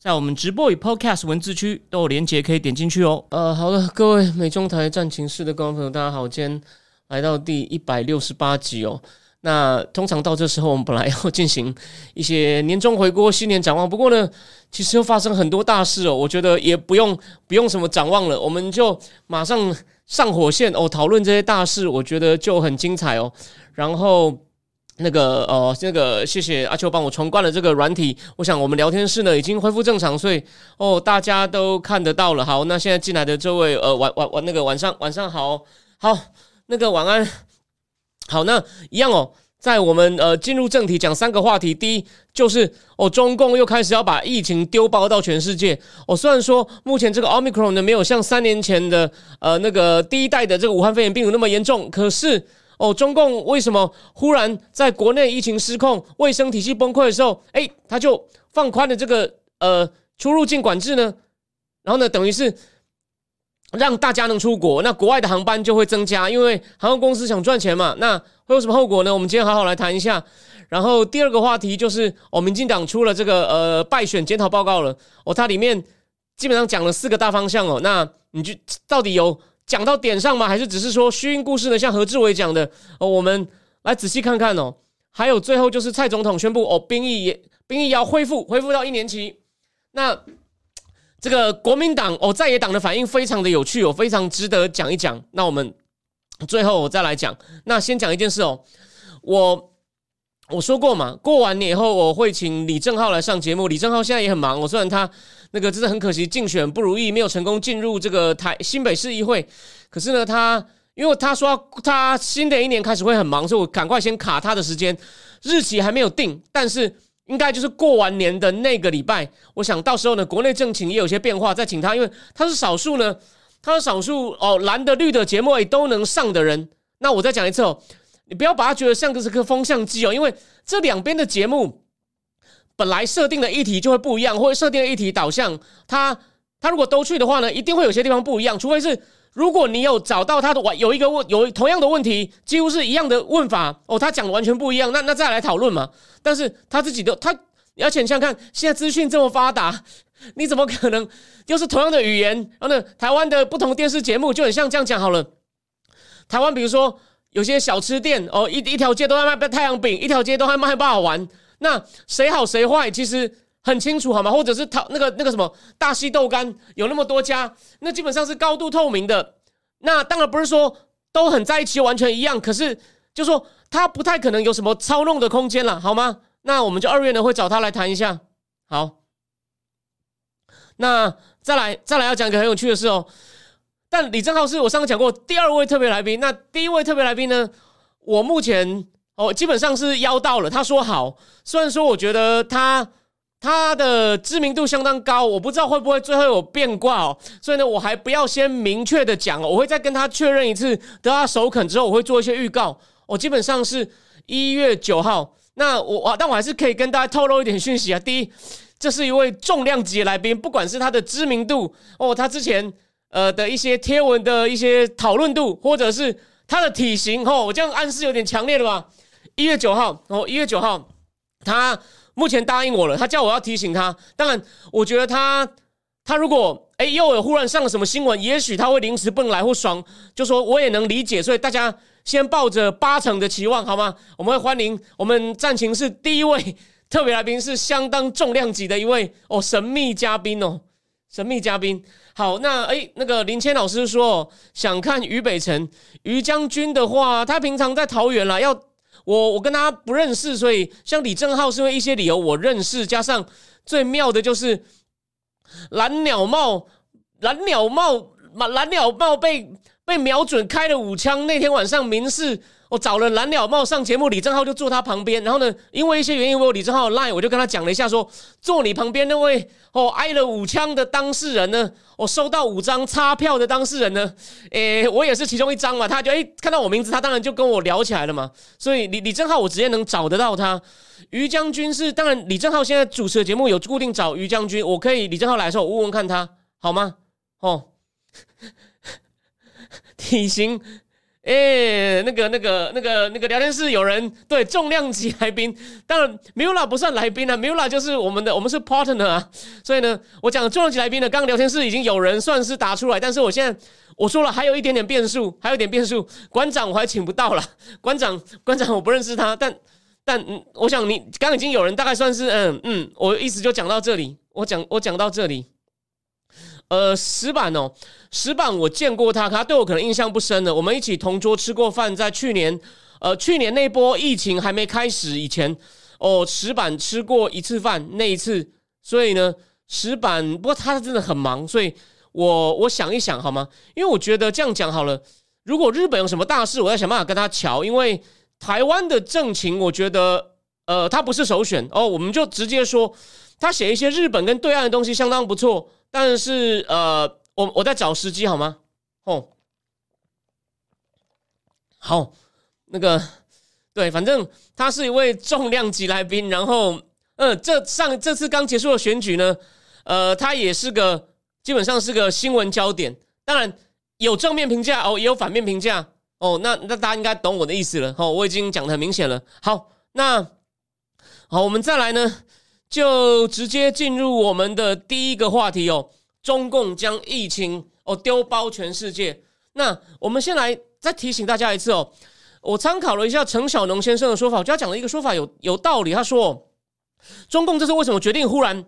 在我们直播与 Podcast 文字区都有连接，可以点进去哦。呃，好了，各位美中台战情室的观众朋友，大家好，今天来到第一百六十八集哦。那通常到这时候，我们本来要进行一些年终回顾、新年展望，不过呢，其实又发生很多大事哦。我觉得也不用不用什么展望了，我们就马上上火线哦，讨论这些大事，我觉得就很精彩哦。然后。那个呃，那个谢谢阿秋帮我重灌了这个软体。我想我们聊天室呢已经恢复正常，所以哦大家都看得到了。好，那现在进来的这位呃晚晚晚那个晚上晚上好好那个晚安。好，那一样哦，在我们呃进入正题讲三个话题。第一就是哦中共又开始要把疫情丢包到全世界。哦虽然说目前这个奥密克戎呢没有像三年前的呃那个第一代的这个武汉肺炎病毒那么严重，可是。哦，中共为什么忽然在国内疫情失控、卫生体系崩溃的时候，哎，他就放宽了这个呃出入境管制呢？然后呢，等于是让大家能出国，那国外的航班就会增加，因为航空公司想赚钱嘛。那会有什么后果呢？我们今天好好来谈一下。然后第二个话题就是，哦，民进党出了这个呃败选检讨报告了。哦，它里面基本上讲了四个大方向哦。那你就到底有？讲到点上吗？还是只是说虚应故事呢？像何志伟讲的哦，我们来仔细看看哦。还有最后就是蔡总统宣布哦，兵役也兵役要恢复，恢复到一年期。那这个国民党哦，在野党的反应非常的有趣哦，非常值得讲一讲。那我们最后我再来讲。那先讲一件事哦，我我说过嘛，过完年以后我会请李正浩来上节目。李正浩现在也很忙，我虽然他。那个真的很可惜，竞选不如意，没有成功进入这个台新北市议会。可是呢，他因为他说他新的一年开始会很忙，所以我赶快先卡他的时间，日期还没有定，但是应该就是过完年的那个礼拜。我想到时候呢，国内政情也有些变化，再请他，因为他是少数呢，他是少数哦，蓝的绿的节目也都能上的人。那我再讲一次哦，你不要把他觉得像个是个风向机哦，因为这两边的节目。本来设定的议题就会不一样，或者设定的议题导向，他他如果都去的话呢，一定会有些地方不一样。除非是如果你有找到他的有一个问有同样的问题，几乎是一样的问法哦，他讲的完全不一样，那那再来讨论嘛。但是他自己的他，而且你想看现在资讯这么发达，你怎么可能就是同样的语言？然后呢，台湾的不同电视节目就很像这样讲好了。台湾比如说有些小吃店哦，一一条街都在卖太阳饼，一条街都在卖不好玩。那谁好谁坏，其实很清楚，好吗？或者是他那个那个什么大西豆干有那么多家，那基本上是高度透明的。那当然不是说都很在一起完全一样，可是就说他不太可能有什么操弄的空间了，好吗？那我们就二月呢会找他来谈一下。好，那再来再来要讲一个很有趣的事哦。但李正浩是我上次讲过第二位特别来宾，那第一位特别来宾呢，我目前。哦，基本上是邀到了。他说好，虽然说我觉得他他的知名度相当高，我不知道会不会最后有变卦哦。所以呢，我还不要先明确的讲哦，我会再跟他确认一次，得他首肯之后，我会做一些预告。我基本上是一月九号。那我啊，但我还是可以跟大家透露一点讯息啊。第一，这是一位重量级的来宾，不管是他的知名度哦，他之前呃的一些贴文的一些讨论度，或者是他的体型哦，我这样暗示有点强烈了吧？一月九号，哦，一月九号，他目前答应我了。他叫我要提醒他。当然，我觉得他，他如果哎又有忽然上了什么新闻，也许他会临时蹦来或爽，就说我也能理解。所以大家先抱着八成的期望，好吗？我们会欢迎我们战情室第一位特别来宾，是相当重量级的一位哦，神秘嘉宾哦，神秘嘉宾。好，那哎，那个林谦老师说想看于北辰于将军的话，他平常在桃园了，要。我我跟他不认识，所以像李正浩是因为一些理由我认识，加上最妙的就是蓝鸟帽，蓝鸟帽，蓝鸟帽被被瞄准开了五枪。那天晚上，明示我找了蓝鸟帽上节目，李正浩就坐他旁边。然后呢，因为一些原因，我李正浩 lie 我就跟他讲了一下，说坐你旁边那位哦挨了五枪的当事人呢，我收到五张差票的当事人呢，诶，我也是其中一张嘛。他就诶看到我名字，他当然就跟我聊起来了嘛。所以李李正浩我直接能找得到他。于将军是当然，李正浩现在主持的节目有固定找于将军，我可以李正浩来的时候，我问问看他好吗？哦。体型，哎，那个、那个、那个、那个聊天室有人对重量级来宾，当然 Mula 不算来宾啊，Mula 就是我们的，我们是 partner 啊，所以呢，我讲重量级来宾呢，刚刚聊天室已经有人算是答出来，但是我现在我说了还有一点点变数，还有一点变数，馆长我还请不到了，馆长馆长我不认识他，但但嗯我想你刚刚已经有人大概算是嗯嗯，我意思就讲到这里，我讲我讲到这里。呃，石板哦，石板我见过他，他对我可能印象不深了。我们一起同桌吃过饭，在去年，呃，去年那波疫情还没开始以前，哦，石板吃过一次饭，那一次，所以呢，石板不过他真的很忙，所以我我想一想好吗？因为我觉得这样讲好了，如果日本有什么大事，我要想办法跟他瞧，因为台湾的政情，我觉得呃，他不是首选哦，我们就直接说，他写一些日本跟对岸的东西相当不错。但是，呃，我我在找时机好吗？哦，好，那个，对，反正他是一位重量级来宾。然后，嗯，这上这次刚结束的选举呢，呃，他也是个基本上是个新闻焦点。当然有正面评价哦，也有反面评价哦。那那大家应该懂我的意思了。哦，我已经讲的很明显了。好，那好，我们再来呢。就直接进入我们的第一个话题哦，中共将疫情哦丢包全世界。那我们先来再提醒大家一次哦，我参考了一下陈小农先生的说法，我觉得他讲的一个说法有有道理。他说，中共这是为什么决定忽然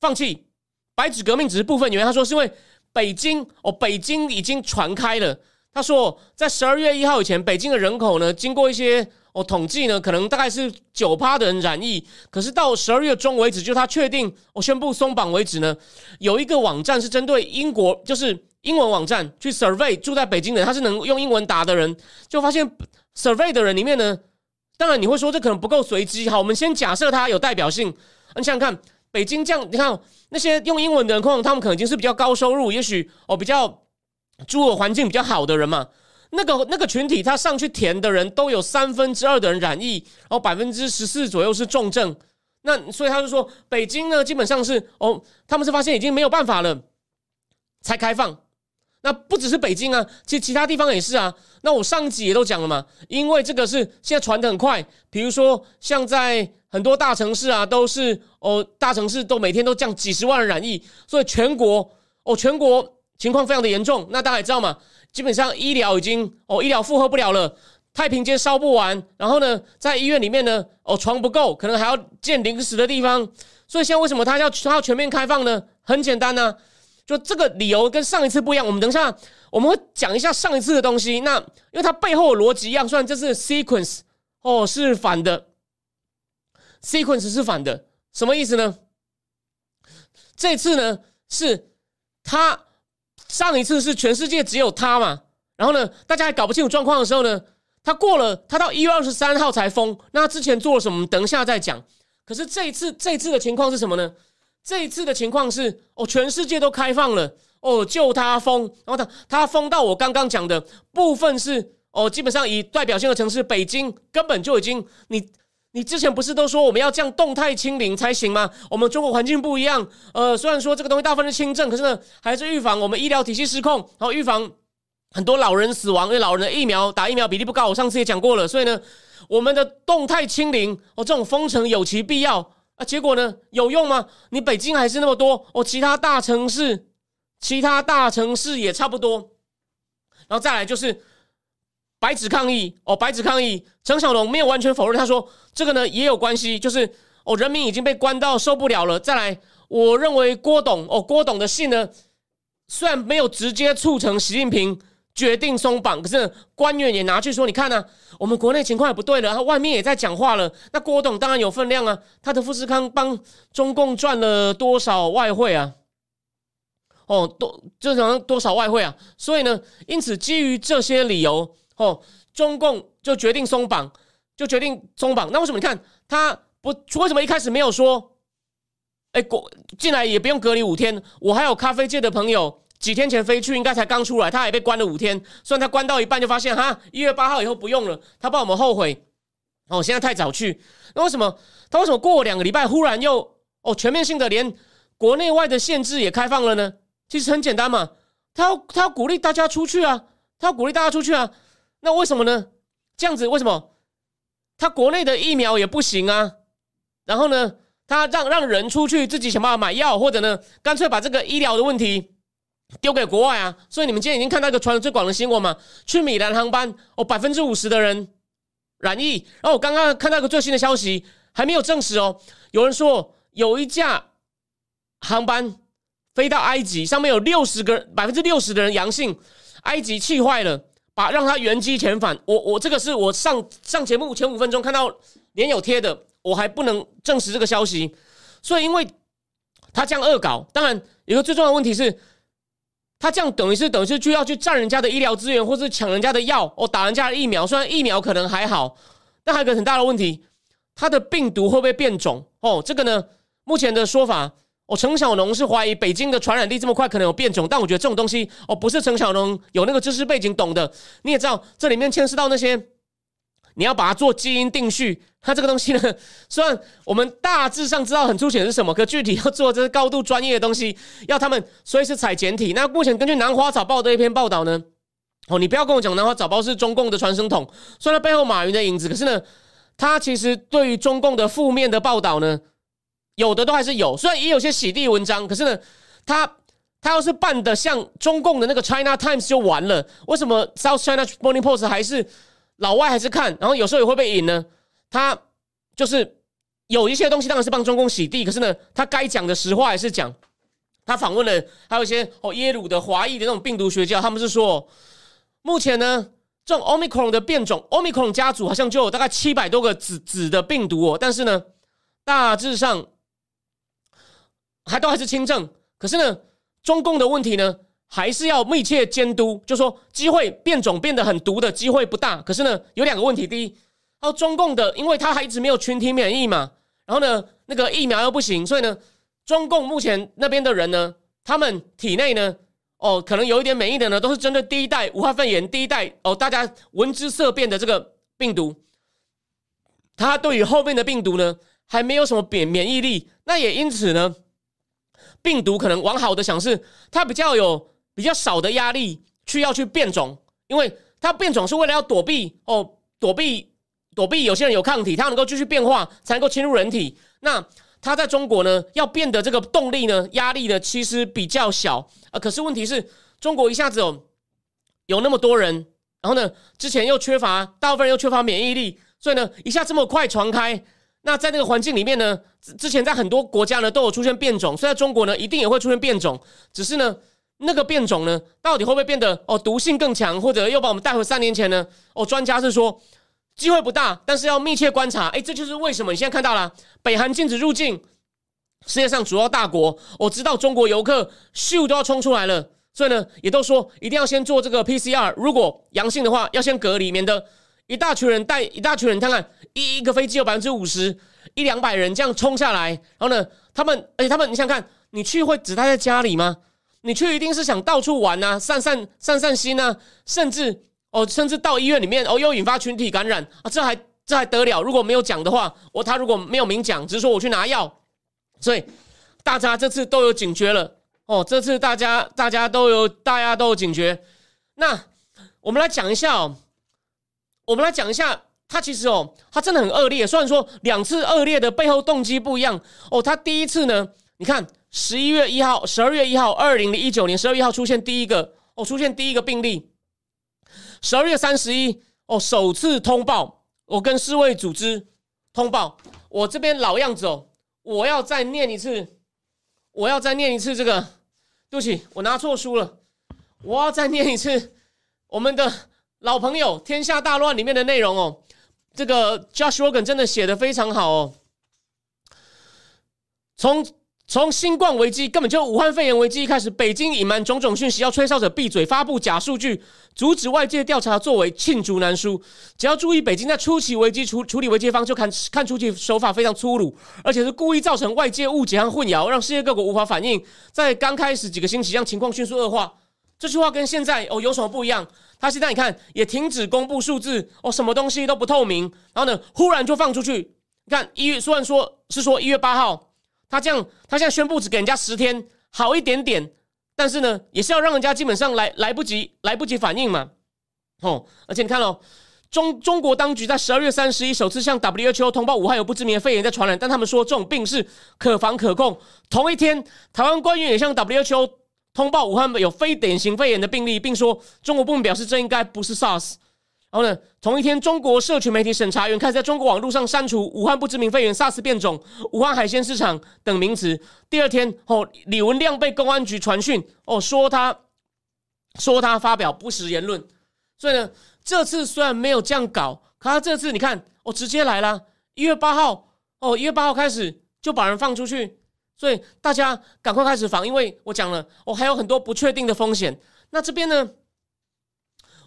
放弃白纸革命，只是部分原因。他说是因为北京哦，北京已经传开了。他说，在十二月一号以前，北京的人口呢，经过一些。哦，统计呢，可能大概是九趴的人染疫，可是到十二月中为止，就他确定我宣布松绑为止呢，有一个网站是针对英国，就是英文网站去 survey 住在北京的，他是能用英文答的人，就发现 survey 的人里面呢，当然你会说这可能不够随机，好，我们先假设它有代表性，你想想看，北京这样，你看那些用英文的人，可能他们可能已经是比较高收入，也许哦比较住的环境比较好的人嘛。那个那个群体，他上去填的人都有三分之二的人染疫，然后百分之十四左右是重症。那所以他就说，北京呢基本上是哦，他们是发现已经没有办法了才开放。那不只是北京啊，其实其他地方也是啊。那我上集也都讲了嘛，因为这个是现在传的很快，比如说像在很多大城市啊，都是哦大城市都每天都降几十万人染疫，所以全国哦全国情况非常的严重。那大家也知道嘛。基本上医疗已经哦，医疗负荷不了了，太平间烧不完，然后呢，在医院里面呢，哦，床不够，可能还要建临时的地方。所以现在为什么他要他要全面开放呢？很简单呢，就这个理由跟上一次不一样。我们等一下我们会讲一下上一次的东西。那因为它背后的逻辑一样，虽然这是 sequence 哦是反的，sequence 是反的，什么意思呢？这次呢是他。上一次是全世界只有他嘛，然后呢，大家还搞不清楚状况的时候呢，他过了，他到一月二十三号才封。那他之前做了什么？等一下再讲。可是这一次，这一次的情况是什么呢？这一次的情况是，哦，全世界都开放了，哦，就他封，然后他他封到我刚刚讲的部分是，哦，基本上以代表性的城市北京根本就已经你。你之前不是都说我们要这样动态清零才行吗？我们中国环境不一样，呃，虽然说这个东西大部分是轻症，可是呢，还是预防我们医疗体系失控，然后预防很多老人死亡，因为老人的疫苗打疫苗比例不高。我上次也讲过了，所以呢，我们的动态清零哦，这种封城有其必要啊。结果呢，有用吗？你北京还是那么多哦，其他大城市，其他大城市也差不多。然后再来就是。白纸抗议哦，白纸抗议。陈小龙没有完全否认，他说这个呢也有关系，就是哦，人民已经被关到受不了了。再来，我认为郭董哦，郭董的信呢，虽然没有直接促成习近平决定松绑，可是官员也拿去说，你看呢，我们国内情况也不对了，他外面也在讲话了。那郭董当然有分量啊，他的富士康帮中共赚了多少外汇啊？哦，多这好像多少外汇啊？所以呢，因此基于这些理由，哦，中共就决定松绑，就决定松绑。那为什么？你看他不为什么一开始没有说？哎，过进来也不用隔离五天。我还有咖啡界的朋友，几天前飞去，应该才刚出来，他也被关了五天。虽然他关到一半就发现，哈，一月八号以后不用了，他怕我们后悔。哦，现在太早去，那为什么他为什么过两个礼拜忽然又哦全面性的连国内外的限制也开放了呢？其实很简单嘛，他要他要鼓励大家出去啊，他要鼓励大家出去啊。那为什么呢？这样子为什么他国内的疫苗也不行啊？然后呢，他让让人出去自己想办法买药，或者呢，干脆把这个医疗的问题丢给国外啊。所以你们今天已经看到一个传的最广的新闻嘛，去米兰航班哦，百分之五十的人。染疫，然后我刚刚看到一个最新的消息，还没有证实哦。有人说有一架航班飞到埃及，上面有六十个百分之六十的人阳性，埃及气坏了，把让他原机遣返。我我这个是我上上节目前五分钟看到连有贴的，我还不能证实这个消息。所以因为他这样恶搞，当然有个最重要的问题是。他这样等于是等于是就要去占人家的医疗资源，或是抢人家的药，哦，打人家的疫苗。虽然疫苗可能还好，但还有个很大的问题，他的病毒会不会变种？哦，这个呢，目前的说法，哦，陈小龙是怀疑北京的传染力这么快，可能有变种。但我觉得这种东西，哦，不是陈小龙有那个知识背景懂的。你也知道，这里面牵涉到那些。你要把它做基因定序，它这个东西呢，虽然我们大致上知道很粗浅是什么，可具体要做这是高度专业的东西，要他们随时采简体。那目前根据南华早报的一篇报道呢，哦，你不要跟我讲南华早报是中共的传声筒，虽然背后马云的影子，可是呢，他其实对于中共的负面的报道呢，有的都还是有，虽然也有些洗地文章，可是呢，他他要是办的像中共的那个 China Times 就完了，为什么 South China Morning Post 还是？老外还是看，然后有时候也会被引呢。他就是有一些东西当然是帮中共洗地，可是呢，他该讲的实话还是讲。他访问了还有一些哦耶鲁的华裔的那种病毒学家，他们是说，目前呢，这种 omicron 的变种，omicron 家族好像就有大概七百多个子子的病毒哦，但是呢，大致上还都还是轻症。可是呢，中共的问题呢？还是要密切监督，就说机会变种变得很毒的机会不大。可是呢，有两个问题：第一，哦，中共的，因为他还一直没有群体免疫嘛，然后呢，那个疫苗又不行，所以呢，中共目前那边的人呢，他们体内呢，哦，可能有一点免疫的呢，都是针对第一代武汉肺炎第一代哦，大家闻之色变的这个病毒，他对于后面的病毒呢，还没有什么免免疫力。那也因此呢，病毒可能往好的想是，它比较有。比较少的压力去要去变种，因为它变种是为了要躲避哦，躲避躲避有些人有抗体，它能够继续变化才能够侵入人体。那它在中国呢，要变的这个动力呢，压力呢，其实比较小啊。可是问题是，中国一下子有有那么多人，然后呢，之前又缺乏大部分人又缺乏免疫力，所以呢，一下这么快传开。那在那个环境里面呢，之前在很多国家呢都有出现变种，所以在中国呢一定也会出现变种，只是呢。那个变种呢，到底会不会变得哦毒性更强，或者又把我们带回三年前呢？哦，专家是说机会不大，但是要密切观察。哎，这就是为什么你现在看到了北韩禁止入境，世界上主要大国，我知道中国游客咻都要冲出来了，所以呢，也都说一定要先做这个 PCR，如果阳性的话要先隔离，免得一大群人带一大群人，看看一一个飞机有百分之五十一两百人这样冲下来，然后呢，他们而且他们你想看，你去会只待在家里吗？你去一定是想到处玩呐，散散散散心呐，甚至哦，甚至到医院里面哦，又引发群体感染啊，这还这还得了？如果没有讲的话，我他如果没有明讲，只是说我去拿药，所以大家这次都有警觉了哦，这次大家大家都有大家都有警觉。那我们来讲一下哦，我们来讲一下，他其实哦，他真的很恶劣。虽然说两次恶劣的背后动机不一样哦，他第一次呢，你看。十一月一号，十二月一号，二零零一九年十二月一号出现第一个哦，出现第一个病例。十二月三十一哦，首次通报，我跟世卫组织通报。我这边老样子哦，我要再念一次，我要再念一次这个。对不起，我拿错书了，我要再念一次我们的老朋友《天下大乱》里面的内容哦。这个 Josh Rogan 真的写的非常好哦，从。从新冠危机根本就武汉肺炎危机开始，北京隐瞒种种讯息，要吹哨者闭嘴，发布假数据，阻止外界调查，作为罄竹难书。只要注意，北京在初期危机处处理危机方，就看看出去手法非常粗鲁，而且是故意造成外界误解和混淆，让世界各国无法反应。在刚开始几个星期，让情况迅速恶化。这句话跟现在哦有什么不一样？他现在你看也停止公布数字哦，什么东西都不透明，然后呢，忽然就放出去。你看一月虽然说是说一月八号。他这样，他现在宣布只给人家十天，好一点点，但是呢，也是要让人家基本上来来不及，来不及反应嘛。哦，而且你看哦，中中国当局在十二月三十一首次向 WHO 通报武汉有不知名的肺炎在传染，但他们说这种病是可防可控。同一天，台湾官员也向 WHO 通报武汉有非典型肺炎的病例，并说中国部门表示这应该不是 SARS。然后呢？同一天，中国社群媒体审查员开始在中国网络上删除“武汉不知名肺炎 SARS 变种”“武汉海鲜市场”等名词。第二天，哦，李文亮被公安局传讯，哦，说他说他发表不实言论。所以呢，这次虽然没有这样搞，可他这次你看，哦，直接来了。一月八号，哦，一月八号开始就把人放出去。所以大家赶快开始防，因为我讲了，我还有很多不确定的风险。那这边呢？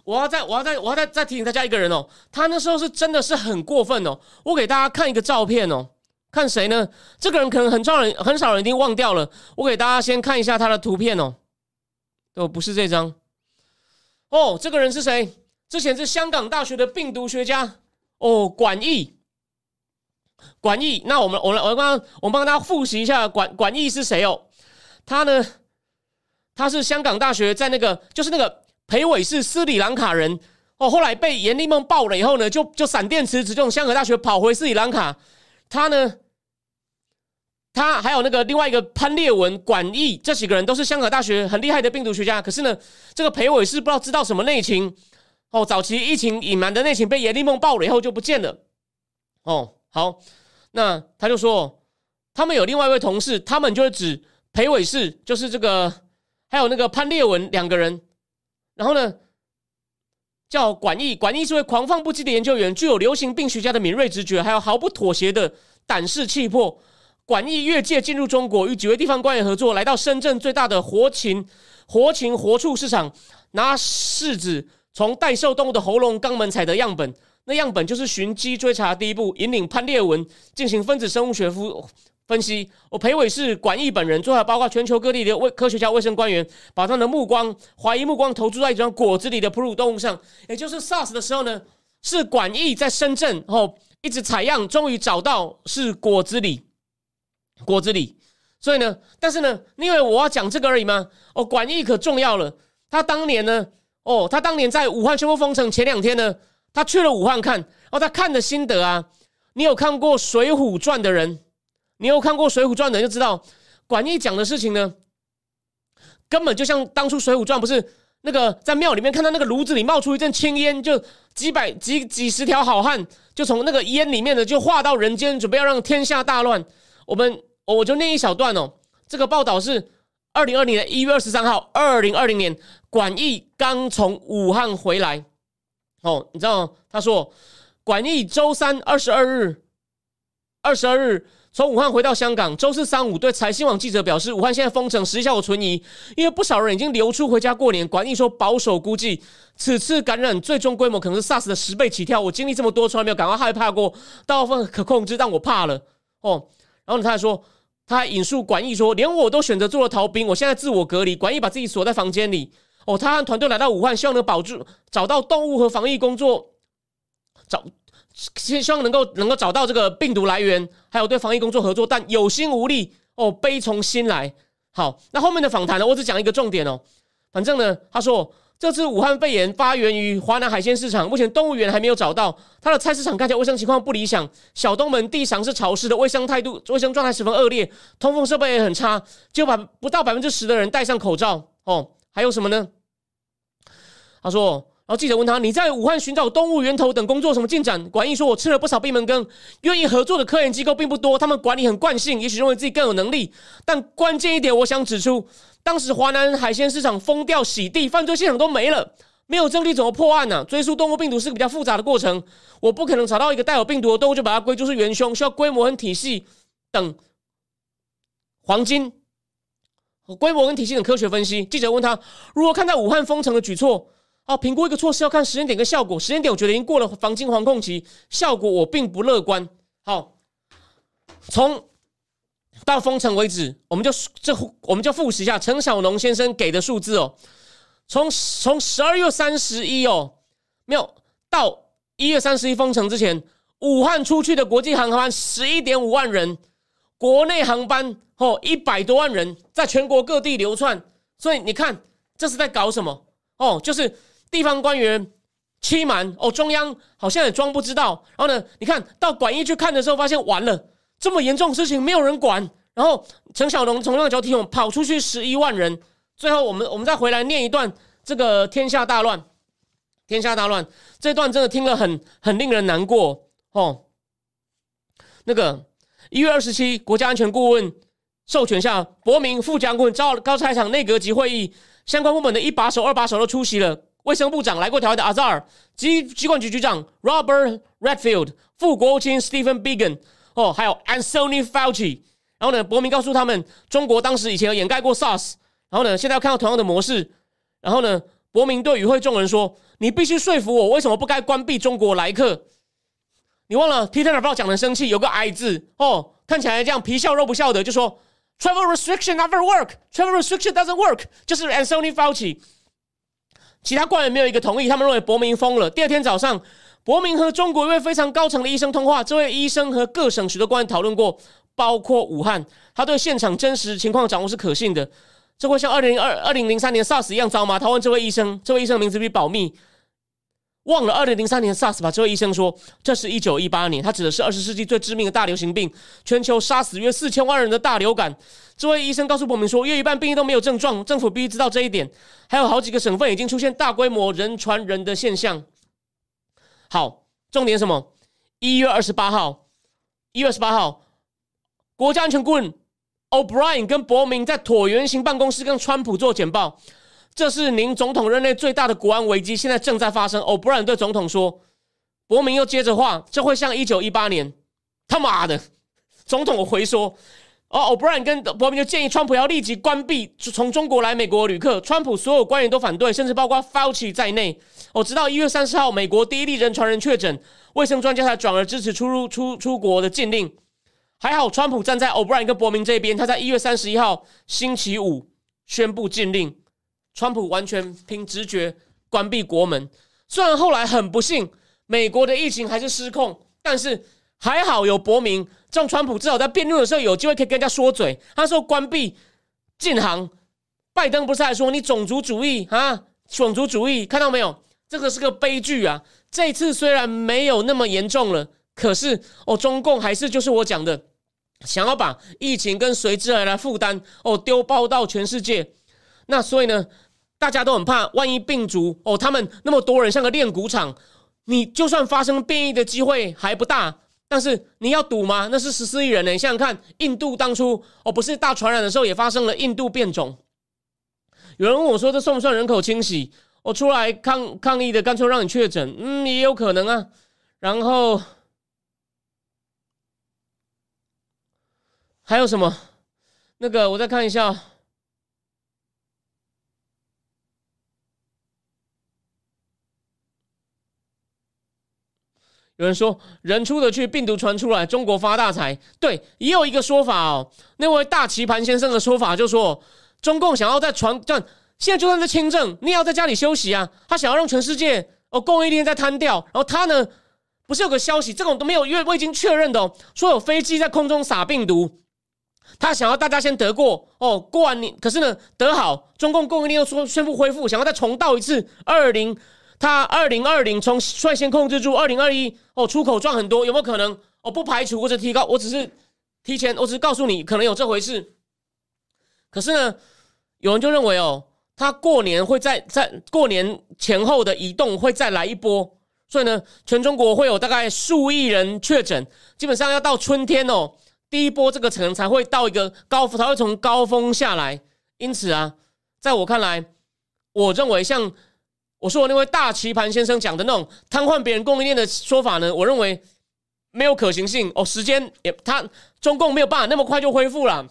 我要再，我要再，我要再再提醒大家一个人哦，他那时候是真的是很过分哦。我给大家看一个照片哦，看谁呢？这个人可能很少人很少人已经忘掉了。我给大家先看一下他的图片哦，哦，不是这张哦，这个人是谁？之前是香港大学的病毒学家哦，管义，管义。那我们我来我刚刚我帮大家复习一下管管义是谁哦？他呢，他是香港大学在那个就是那个。裴伟是斯里兰卡人哦，后来被严立梦爆了以后呢，就就闪电辞职，从香港大学跑回斯里兰卡。他呢，他还有那个另外一个潘烈文、管义这几个人都是香港大学很厉害的病毒学家。可是呢，这个裴伟是不知道知道什么内情哦，早期疫情隐瞒的内情被严立梦爆了以后就不见了。哦，好，那他就说他们有另外一位同事，他们就是指裴伟士就是这个，还有那个潘烈文两个人。然后呢，叫管义，管义是位狂放不羁的研究员，具有流行病学家的敏锐直觉，还有毫不妥协的胆识气魄。管义越界进入中国，与几位地方官员合作，来到深圳最大的活禽、活禽活畜市场，拿柿子从待售动物的喉咙、肛门采得样本，那样本就是寻机追查第一步，引领潘列文进行分子生物学夫。分析，我裴伟是管义本人，最后包括全球各地的卫科学家、卫生官员，把他的目光、怀疑目光投注在一张果子里的哺乳动物上。也就是 SARS 的时候呢，是管义在深圳，后一直采样，终于找到是果子里，果子里。所以呢，但是呢，因为我要讲这个而已吗？哦，管义可重要了。他当年呢，哦，他当年在武汉宣布封城前两天呢，他去了武汉看，哦，他看的心得啊，你有看过《水浒传》的人？你有看过《水浒传》的人就知道，管义讲的事情呢，根本就像当初《水浒传》不是那个在庙里面看到那个炉子里冒出一阵青烟，就几百几几十条好汉就从那个烟里面的就化到人间，准备要让天下大乱。我们我就念一小段哦，这个报道是二零二零年一月二十三号，二零二零年管义刚从武汉回来。哦，你知道他说，管义周三二十二日，二十二日。从武汉回到香港，周四三五对财新网记者表示，武汉现在封城，实际效果存疑，因为不少人已经流出回家过年。管义说，保守估计，此次感染最终规模可能是 SARS 的十倍起跳。我经历这么多，从来没有感到害怕过，大部分可控制，但我怕了。哦，然后他还说，他还引述管义说，连我都选择做了逃兵，我现在自我隔离。管义把自己锁在房间里。哦，他和团队来到武汉，希望能保住找到动物和防疫工作找。希希望能够能够找到这个病毒来源，还有对防疫工作合作，但有心无力哦，悲从心来。好，那后面的访谈呢？我只讲一个重点哦。反正呢，他说这次武汉肺炎发源于华南海鲜市场，目前动物园还没有找到。他的菜市场看起来卫生情况不理想，小东门地上是潮湿的，卫生态度、卫生状态十分恶劣，通风设备也很差，就把不到百分之十的人戴上口罩哦。还有什么呢？他说。然后记者问他：“你在武汉寻找动物源头等工作什么进展？”管义说：“我吃了不少闭门羹，愿意合作的科研机构并不多，他们管理很惯性，也许认为自己更有能力。但关键一点，我想指出，当时华南海鲜市场封掉、洗地，犯罪现场都没了，没有证据怎么破案呢？追溯动物病毒是个比较复杂的过程，我不可能找到一个带有病毒的动物就把它归咎是元凶，需要规模和体系等黄金规模跟体系等科学分析。记者问他如何看待武汉封城的举措？哦，评估一个措施要看时间点跟效果。时间点我觉得已经过了黄金防控期，效果我并不乐观。好，从到封城为止，我们就这我们就复习一下陈小农先生给的数字哦。从从十二月三十一哦，没有到一月三十一封城之前，武汉出去的国际航班十一点五万人，国内航班哦一百多万人，在全国各地流窜。所以你看这是在搞什么哦？就是地方官员欺瞒哦，中央好像也装不知道。然后呢，你看到管医去看的时候，发现完了，这么严重的事情没有人管。然后陈小龙从那个角度跑出去十一万人。最后，我们我们再回来念一段这个天下大乱，天下大乱这段真的听了很很令人难过哦。那个一月二十七，国家安全顾问授权下，伯明副将军召高开场内阁级会议，相关部门的一把手、二把手都出席了。卫生部长来过台湾的阿扎尔，机机关局局长 Robert Redfield，副国务卿 Stephen Biegun，哦，还有 Anthony Fauci。然后呢，伯明告诉他们，中国当时以前有掩盖过 SARS。然后呢？现在要看到同样的模式。然后呢？伯明对与会众人说：“你必须说服我，为什么不该关闭中国来客？你忘了 Peter n a v a 讲的生气，有个 I 字哦，看起来这样皮笑肉不笑的，就说 Travel restriction never work，Travel restriction doesn't work，就是 Anthony Fauci。其他官员没有一个同意，他们认为伯明疯了。第二天早上，伯明和中国一位非常高层的医生通话，这位医生和各省许多官员讨论过，包括武汉，他对现场真实情况掌握是可信的。”这会像二零二二零零三年 SARS 一样糟吗？他问这位医生，这位医生的名字必保密。忘了二零零三年 SARS 吧？这位医生说，这是一九一八年，他指的是二十世纪最致命的大流行病，全球杀死约四千万人的大流感。这位医生告诉伯明说，约一半病例都没有症状，政府必须知道这一点。还有好几个省份已经出现大规模人传人的现象。好，重点什么？一月二十八号，一月二十八号，国家安全顾问。O'Brien 跟伯明在椭圆形办公室跟川普做简报，这是您总统任内最大的国安危机，现在正在发生。欧布兰对总统说，伯明又接着话，这会像一九一八年，他妈的，总统回说，哦，O'Brien 跟伯明就建议川普要立即关闭从中国来美国旅客，川普所有官员都反对，甚至包括 Fauci 在内。哦，直到一月三十号，美国第一例人传人确诊，卫生专家才转而支持出入出出国的禁令。还好，川普站在 O'Brien 跟伯明这边。他在一月三十一号星期五宣布禁令，川普完全凭直觉关闭国门。虽然后来很不幸，美国的疫情还是失控，但是还好有伯明，这样川普至少在辩论的时候有机会可以跟人家说嘴。他说关闭禁航，拜登不是还说你种族主义啊？种族主义，看到没有？这个是个悲剧啊！这次虽然没有那么严重了。可是哦，中共还是就是我讲的，想要把疫情跟随之而来负担哦丢包到全世界。那所以呢，大家都很怕，万一病毒哦，他们那么多人像个炼骨场，你就算发生变异的机会还不大，但是你要赌吗？那是十四亿人呢，你想想看，印度当初哦不是大传染的时候也发生了印度变种。有人问我说，这算不算人口清洗？我出来抗抗议的，干脆让你确诊，嗯，也有可能啊。然后。还有什么？那个，我再看一下。有人说，人出得去，病毒传出来，中国发大财。对，也有一个说法哦。那位大棋盘先生的说法就说，中共想要在传，这现在就算是清政，你也要在家里休息啊。他想要让全世界哦供应链在瘫掉。然后他呢，不是有个消息，这种都没有，因为我已经确认的，说有飞机在空中撒病毒。他想要大家先得过哦，过完年，可是呢得好，中共供应链又说宣布恢复，想要再重蹈一次二零，他二零二零从率先控制住二零二一哦，出口赚很多，有没有可能？哦，不排除或者提高，我只是提前，我只是告诉你可能有这回事。可是呢，有人就认为哦，他过年会在在过年前后的移动会再来一波，所以呢，全中国会有大概数亿人确诊，基本上要到春天哦。第一波这个可能才会到一个高峰，才会从高峰下来。因此啊，在我看来，我认为像我说我那位大棋盘先生讲的那种瘫痪别人供应链的说法呢，我认为没有可行性哦。时间也他中共没有办法那么快就恢复了。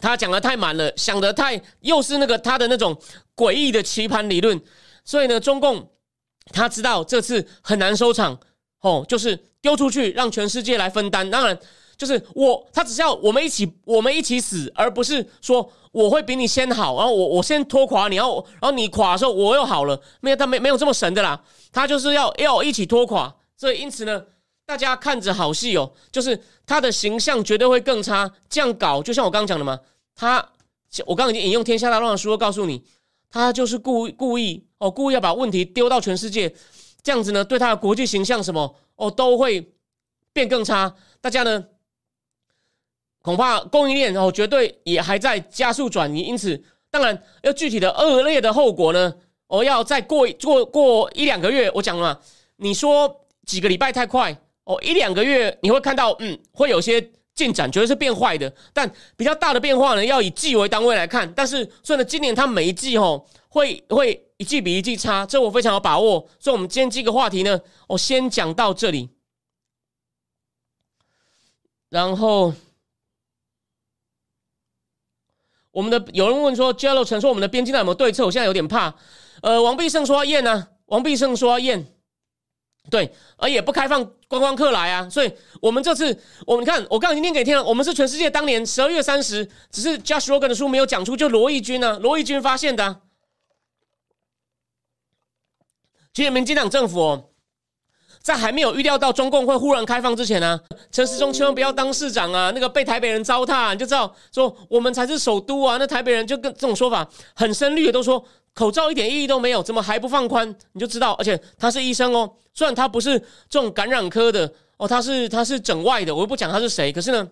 他讲的太满了，想的太又是那个他的那种诡异的棋盘理论，所以呢，中共他知道这次很难收场哦，就是丢出去让全世界来分担。当然，就是我他只是要我们一起我们一起死，而不是说我会比你先好，然后我我先拖垮你，然后然后你垮的时候我又好了。没有他没没有这么神的啦，他就是要要一起拖垮。所以因此呢。大家看着好戏哦，就是他的形象绝对会更差。这样搞，就像我刚刚讲的嘛，他我刚刚已经引用《天下大乱》的书告诉你，他就是故故意哦，故意要把问题丢到全世界，这样子呢，对他的国际形象什么哦都会变更差。大家呢，恐怕供应链哦绝对也还在加速转移。因此，当然要具体的恶劣的后果呢，我要再过过过一两个月。我讲了，你说几个礼拜太快。哦，一两个月你会看到，嗯，会有些进展，绝对是变坏的。但比较大的变化呢，要以季为单位来看。但是，所以呢，今年它每一季哦，会会一季比一季差，这我非常有把握。所以，我们今天这个话题呢，我先讲到这里。然后，我们的有人问说 j e l l o 曾说我们的边境有没有对策？我现在有点怕。呃，王必胜说要验呢，王必胜说要验。对，而也不开放观光客来啊，所以我们这次，我们看，我刚已经念给听了，我们是全世界当年十二月三十，只是 Josh Rogan 的书没有讲出，就罗毅军呢，罗毅军发现的。其实民进党政府哦，在还没有预料到中共会忽然开放之前呢，陈时中千万不要当市长啊，那个被台北人糟蹋，你就知道说我们才是首都啊，那台北人就跟这种说法很深绿的都说。口罩一点意义都没有，怎么还不放宽？你就知道，而且他是医生哦，虽然他不是这种感染科的哦，他是他是整外的，我又不讲他是谁，可是呢，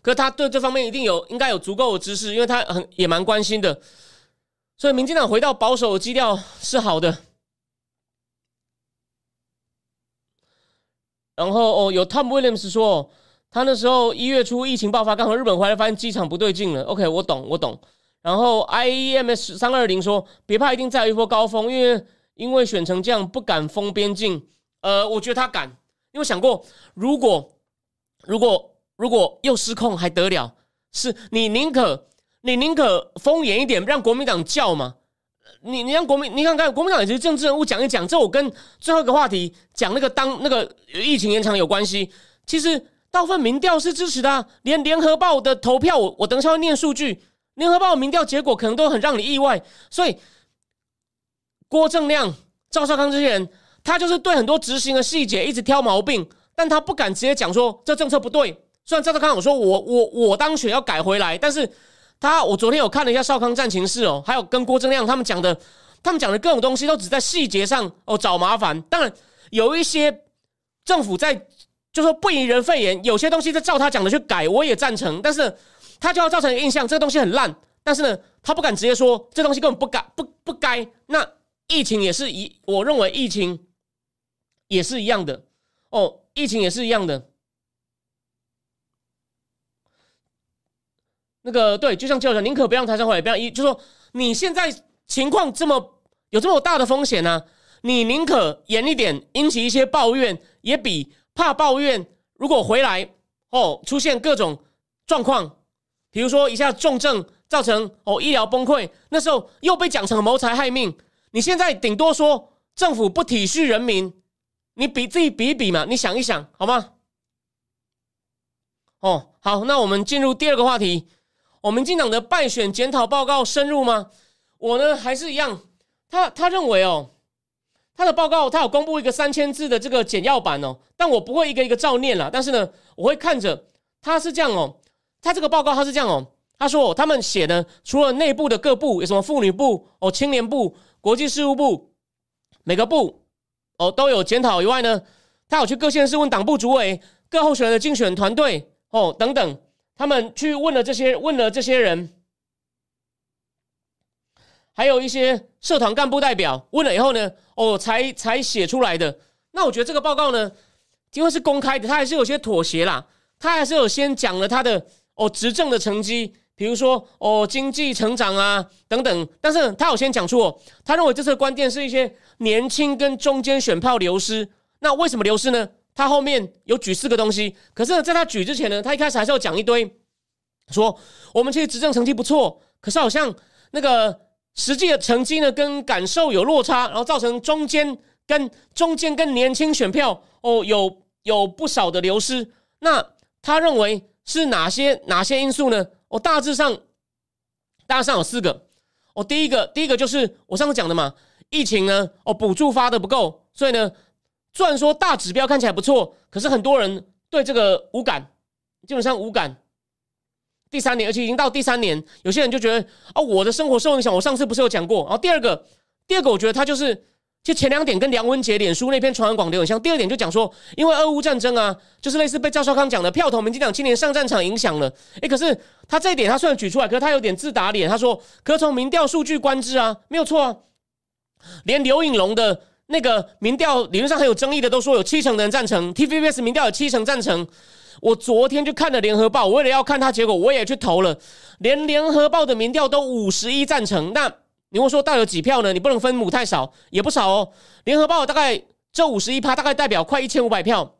可是他对这方面一定有应该有足够的知识，因为他很也蛮关心的，所以民进党回到保守基调是好的。然后哦，有 Tom Williams 说，他那时候一月初疫情爆发，刚从日本回来，发现机场不对劲了。OK，我懂，我懂。然后 I E M S 三二零说：“别怕，一定再有一波高峰，因为因为选成这样不敢封边境。呃，我觉得他敢，因为想过，如果如果如果又失控还得了？是你宁可你宁可封严一点，让国民党叫嘛？你你让国民你看看国民党也是政治人物讲一讲。这我跟最后一个话题讲那个当那个疫情延长有关系。其实大部分民调是支持的，连联合报的投票，我我等一下会念数据。”联合报民调结果可能都很让你意外，所以郭正亮、赵少康这些人，他就是对很多执行的细节一直挑毛病，但他不敢直接讲说这政策不对。虽然赵少康我说我我我当选要改回来，但是他我昨天有看了一下少康战情室哦，还有跟郭正亮他们讲的，他们讲的各种东西都只在细节上哦找麻烦。当然有一些政府在就说不以人废言，有些东西在照他讲的去改，我也赞成，但是。他就要造成印象，这个东西很烂，但是呢，他不敢直接说这东西根本不该不不该。那疫情也是一，我认为疫情也是一样的哦，疫情也是一样的。那个对，就像教授，宁可不让台商回来，不要一，就说你现在情况这么有这么大的风险呢，你宁可严一点，引起一些抱怨，也比怕抱怨，如果回来哦出现各种状况。比如说一下重症造成哦医疗崩溃，那时候又被讲成谋财害命。你现在顶多说政府不体恤人民，你比自己比一比嘛，你想一想好吗？哦，好，那我们进入第二个话题。我们进党的败选检讨报告深入吗？我呢还是一样，他他认为哦，他的报告他有公布一个三千字的这个简要版哦，但我不会一个一个照念了，但是呢，我会看着他是这样哦。他这个报告他是这样哦，他说哦他们写的除了内部的各部有什么妇女部哦、青年部、国际事务部，每个部哦都有检讨以外呢，他有去各县市问党部主委、各候选人的竞选团队哦等等，他们去问了这些问了这些人，还有一些社团干部代表问了以后呢，哦才才写出来的。那我觉得这个报告呢，因为是公开的，他还是有些妥协啦，他还是有先讲了他的。哦，执政的成绩，比如说哦，经济成长啊等等，但是他有先讲出哦，他认为这次的关键是一些年轻跟中间选票流失。那为什么流失呢？他后面有举四个东西，可是呢，在他举之前呢，他一开始还是要讲一堆说我们其实执政成绩不错，可是好像那个实际的成绩呢跟感受有落差，然后造成中间跟中间跟年轻选票哦有有不少的流失。那他认为是哪些哪些因素呢？我大致上大致上有四个。哦，第一个第一个就是我上次讲的嘛，疫情呢哦补助发的不够，所以呢虽然说大指标看起来不错，可是很多人对这个无感，基本上无感。第三年，而且已经到第三年，有些人就觉得哦，我的生活受影响。我上次不是有讲过？然后第二个，第二个，我觉得他就是，就前两点跟梁文杰脸书那篇传闻广流很像。第二点就讲说，因为俄乌战争啊，就是类似被赵少康讲的票投民进党青年上战场影响了。诶，可是他这一点他虽然举出来，可是他有点自打脸。他说，可从民调数据观之啊，没有错啊，连刘颖龙的那个民调理论上很有争议的，都说有七成的人赞成。TVBS 民调有七成赞成。我昨天就看了联合报，我为了要看他结果，我也去投了。连联合报的民调都五十一赞成，那你问说到有几票呢？你不能分母太少，也不少哦。联合报大概这五十一趴，大概代表快一千五百票。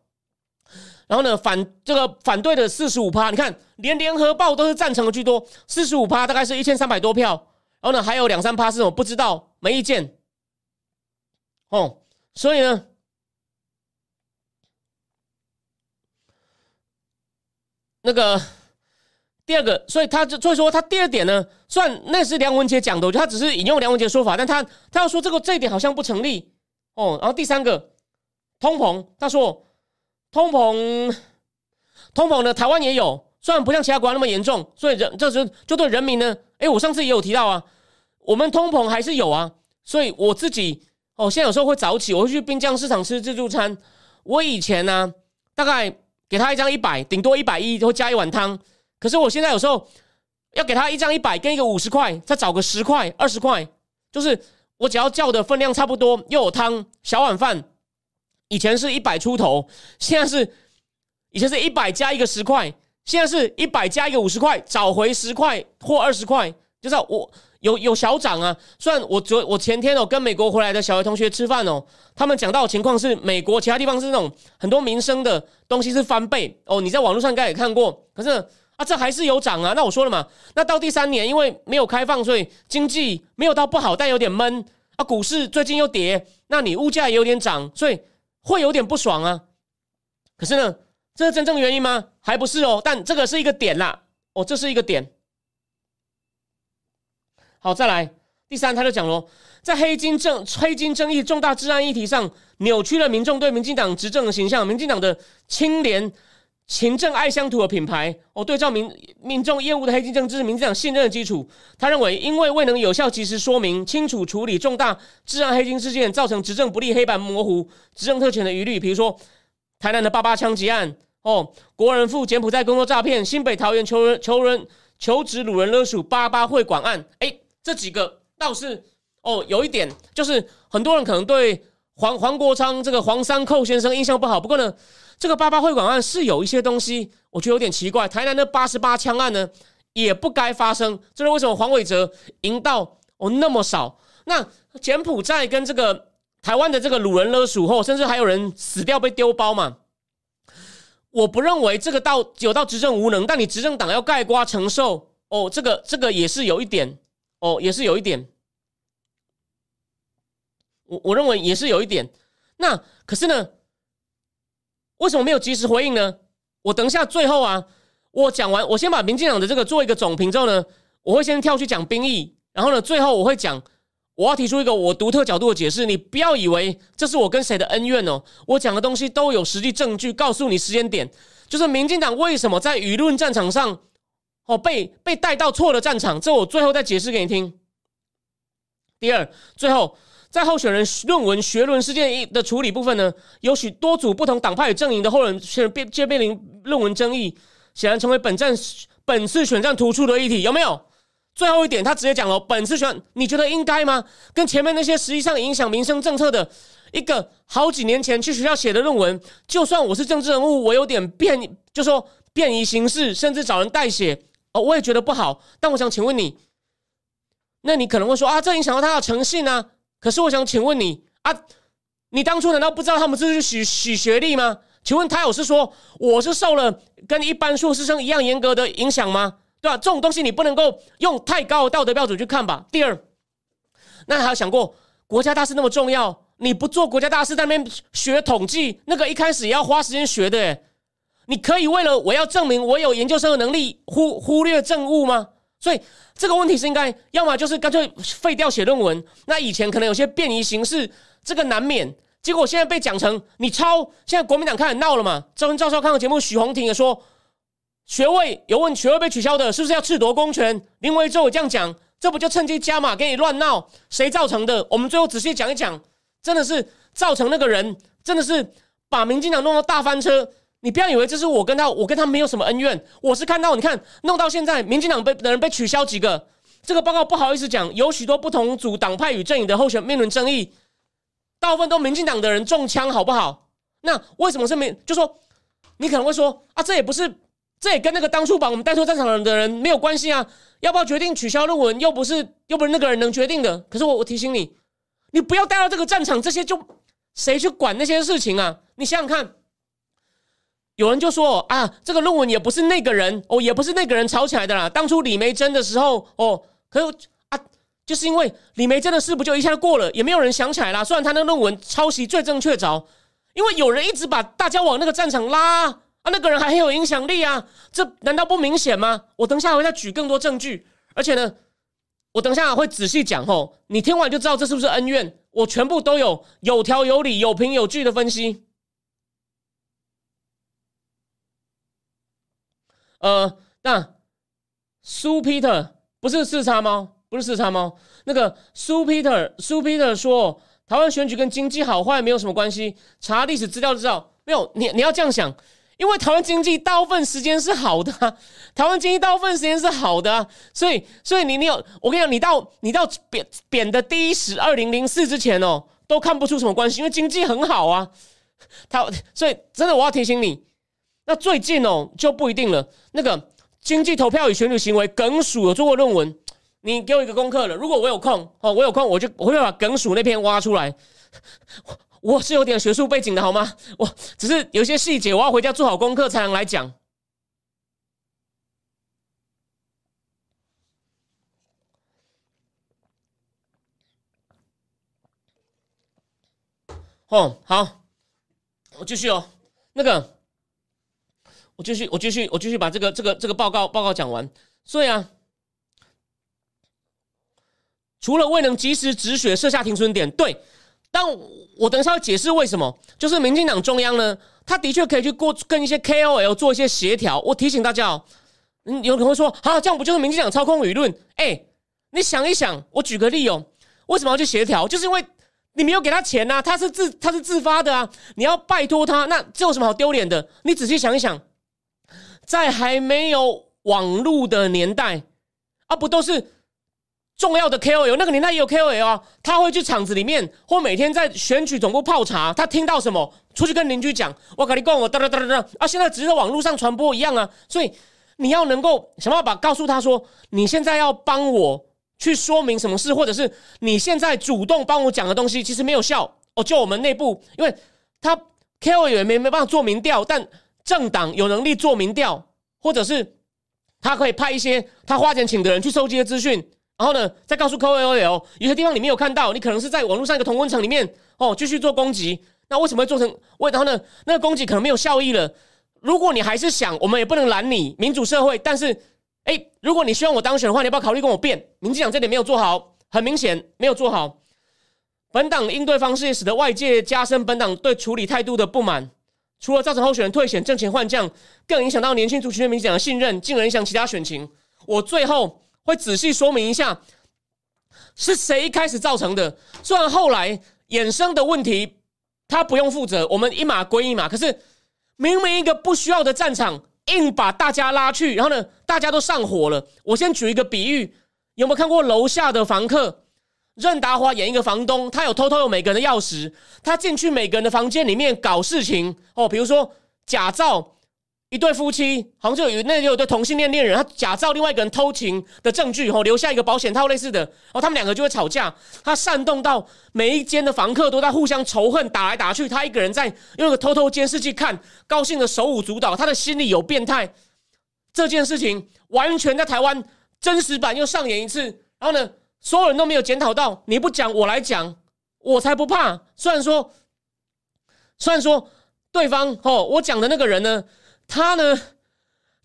然后呢，反这个反对的四十五趴，你看连联合报都是赞成的居多，四十五趴大概是一千三百多票。然后呢，还有两三趴是我不知道，没意见。哦，所以呢。那个第二个，所以他就所以说他第二点呢，算那是梁文杰讲的，我他只是引用梁文杰说法，但他他要说这个这一点好像不成立哦。然后第三个通膨，他说通膨通膨呢，台湾也有，虽然不像其他国家那么严重，所以人这时就对人民呢，哎，我上次也有提到啊，我们通膨还是有啊，所以我自己哦，现在有时候会早起，我会去滨江市场吃自助餐。我以前呢，大概。给他一张一百，顶多一百一，会加一碗汤。可是我现在有时候要给他一张一百，跟一个五十块，再找个十块、二十块，就是我只要叫的分量差不多，又有汤，小碗饭。以前是一百出头，现在是以前是一百加一个十块，现在是一百加一个五十块，找回十块或二十块，就是我。有有小涨啊！虽然我昨我前天哦跟美国回来的小学同学吃饭哦，他们讲到的情况是美国其他地方是那种很多民生的东西是翻倍哦，你在网络上应该也看过。可是啊，这还是有涨啊。那我说了嘛，那到第三年因为没有开放，所以经济没有到不好，但有点闷啊。股市最近又跌，那你物价也有点涨，所以会有点不爽啊。可是呢，这是真正原因吗？还不是哦。但这个是一个点啦，哦，这是一个点。好，再来第三，他就讲喽，在黑金政黑金争议重大治安议题上，扭曲了民众对民进党执政的形象。民进党的清廉、勤政爱乡土的品牌，哦，对照民民众厌恶的黑金政治，民进党信任的基础。他认为，因为未能有效及时说明清楚处理重大治安黑金事件，造成执政不利、黑白模糊、执政特权的疑虑。比如说，台南的八八枪击案，哦，国人赴柬埔寨工作诈骗，新北桃园求人求人求职掳人勒索八八会馆案，哎。这几个倒是哦，有一点就是很多人可能对黄黄国昌这个黄三寇先生印象不好。不过呢，这个八八会馆案是有一些东西，我觉得有点奇怪。台南的八十八枪案呢，也不该发生。这是为什么？黄伟哲赢到哦那么少。那柬埔寨跟这个台湾的这个掳人勒赎后，甚至还有人死掉被丢包嘛？我不认为这个到有到执政无能，但你执政党要盖瓜承受哦，这个这个也是有一点。哦，也是有一点，我我认为也是有一点。那可是呢，为什么没有及时回应呢？我等一下最后啊，我讲完，我先把民进党的这个做一个总评之后呢，我会先跳去讲兵役，然后呢，最后我会讲，我要提出一个我独特角度的解释。你不要以为这是我跟谁的恩怨哦，我讲的东西都有实际证据，告诉你时间点，就是民进党为什么在舆论战场上。哦，被被带到错的战场，这我最后再解释给你听。第二，最后在候选人论文学论事件一的处理部分呢，有许多组不同党派与阵营的候选人变皆面临论文争议，显然成为本战本次选战突出的议题，有没有？最后一点，他直接讲了，本次选你觉得应该吗？跟前面那些实际上影响民生政策的一个好几年前去学校写的论文，就算我是政治人物，我有点变，就说便宜行事，甚至找人代写。哦，我也觉得不好，但我想请问你，那你可能会说啊，这影响到他的诚信呢？可是我想请问你啊，你当初难道不知道他们这是许许学历吗？请问他有是说我是受了跟一般硕士生一样严格的影响吗？对吧？这种东西你不能够用太高的道德标准去看吧。第二，那还有想过国家大事那么重要，你不做国家大事，在那边学统计，那个一开始也要花时间学的。诶你可以为了我要证明我有研究生的能力，忽忽略政务吗？所以这个问题是应该，要么就是干脆废掉写论文。那以前可能有些便宜形式，这个难免。结果现在被讲成你抄，现在国民党开始闹了嘛？赵文赵少康的节目，许宏庭也说学位有问学位被取消的，是不是要褫夺公权？林维洲也这样讲，这不就趁机加码给你乱闹？谁造成的？我们最后仔细讲一讲，真的是造成那个人，真的是把民进党弄到大翻车。你不要以为这是我跟他，我跟他没有什么恩怨。我是看到你看弄到现在，民进党被的人被取消几个。这个报告不好意思讲，有许多不同组党派与阵营的候选面临争议，大部分都民进党的人中枪，好不好？那为什么是民？就说你可能会说啊，这也不是，这也跟那个当初把我们带出战场的人没有关系啊。要不要决定取消论文，又不是又不是那个人能决定的。可是我我提醒你，你不要带到这个战场，这些就谁去管那些事情啊？你想想看。有人就说啊，这个论文也不是那个人哦，也不是那个人吵起来的啦。当初李梅珍的时候哦，可是啊，就是因为李梅珍的事不就一下过了，也没有人想起来啦。虽然他那论文抄袭罪证确凿，因为有人一直把大家往那个战场拉啊，那个人还很有影响力啊，这难道不明显吗？我等下会再举更多证据，而且呢，我等下会仔细讲吼，你听完就知道这是不是恩怨，我全部都有有条有理、有凭有据的分析。呃，那苏 Peter 不是四叉猫，不是四叉猫。那个苏 Peter，苏 Peter 说，台湾选举跟经济好坏没有什么关系。查历史资料就知道，没有。你你要这样想，因为台湾经济大部分时间是好的，台湾经济大部分时间是好的，所以所以你你有，我跟你讲，你到你到贬贬的第一史二零零四之前哦，都看不出什么关系，因为经济很好啊。他所以真的我要提醒你。那最近哦就不一定了。那个经济投票与选举行为，耿署有做过论文，你给我一个功课了。如果我有空哦，我有空我就我会把耿署那篇挖出来。我是有点学术背景的好吗？我只是有些细节，我要回家做好功课才能来讲。哦，好，我继续哦，那个。我继续，我继续，我继续把这个这个这个报告报告讲完。所以啊，除了未能及时止血设下停损点，对，但我等一下要解释为什么。就是民进党中央呢，他的确可以去过跟一些 KOL 做一些协调。我提醒大家哦，嗯，有可能会说，啊，这样不就是民进党操控舆论？哎，你想一想，我举个例哦，为什么要去协调？就是因为你没有给他钱呐，他是自他是自发的啊，你要拜托他，那这有什么好丢脸的？你仔细想一想。在还没有网络的年代，啊，不都是重要的 KOL？那个年代也有 KOL 啊，他会去厂子里面，或每天在选举总部泡茶。他听到什么，出去跟邻居讲，我跟你讲，我哒哒哒哒哒啊！现在只是在网络上传播一样啊。所以你要能够想办法告诉他说，你现在要帮我去说明什么事，或者是你现在主动帮我讲的东西，其实没有效哦。就我们内部，因为他 KOL 也没没办法做民调，但。政党有能力做民调，或者是他可以派一些他花钱请的人去收集的资讯，然后呢，再告诉 KOL，有些地方你没有看到，你可能是在网络上一个同温层里面哦，继续做攻击。那为什么会做成？为然后呢，那个攻击可能没有效益了。如果你还是想，我们也不能拦你，民主社会。但是，哎，如果你希望我当选的话，你要不要考虑跟我辩？民进党这点没有做好，很明显没有做好。本党应对方式也使得外界加深本党对处理态度的不满。除了造成候选人退选、挣钱换将，更影响到年轻族群对民进党的信任，进而影响其他选情。我最后会仔细说明一下，是谁开始造成的。虽然后来衍生的问题他不用负责，我们一码归一码。可是明明一个不需要的战场，硬把大家拉去，然后呢，大家都上火了。我先举一个比喻，有没有看过楼下的房客？任达华演一个房东，他有偷偷有每个人的钥匙，他进去每个人的房间里面搞事情。哦，比如说假造一对夫妻，好像就有那有对同性恋恋人，他假造另外一个人偷情的证据，哦，留下一个保险套类似的，哦，他们两个就会吵架，他煽动到每一间的房客都在互相仇恨，打来打去，他一个人在用个偷偷监视器看，高兴的手舞足蹈，他的心里有变态，这件事情完全在台湾真实版又上演一次，然后呢，所有人都没有检讨到，你不讲我来讲，我才不怕。虽然说，虽然说对方哦，我讲的那个人呢，他呢。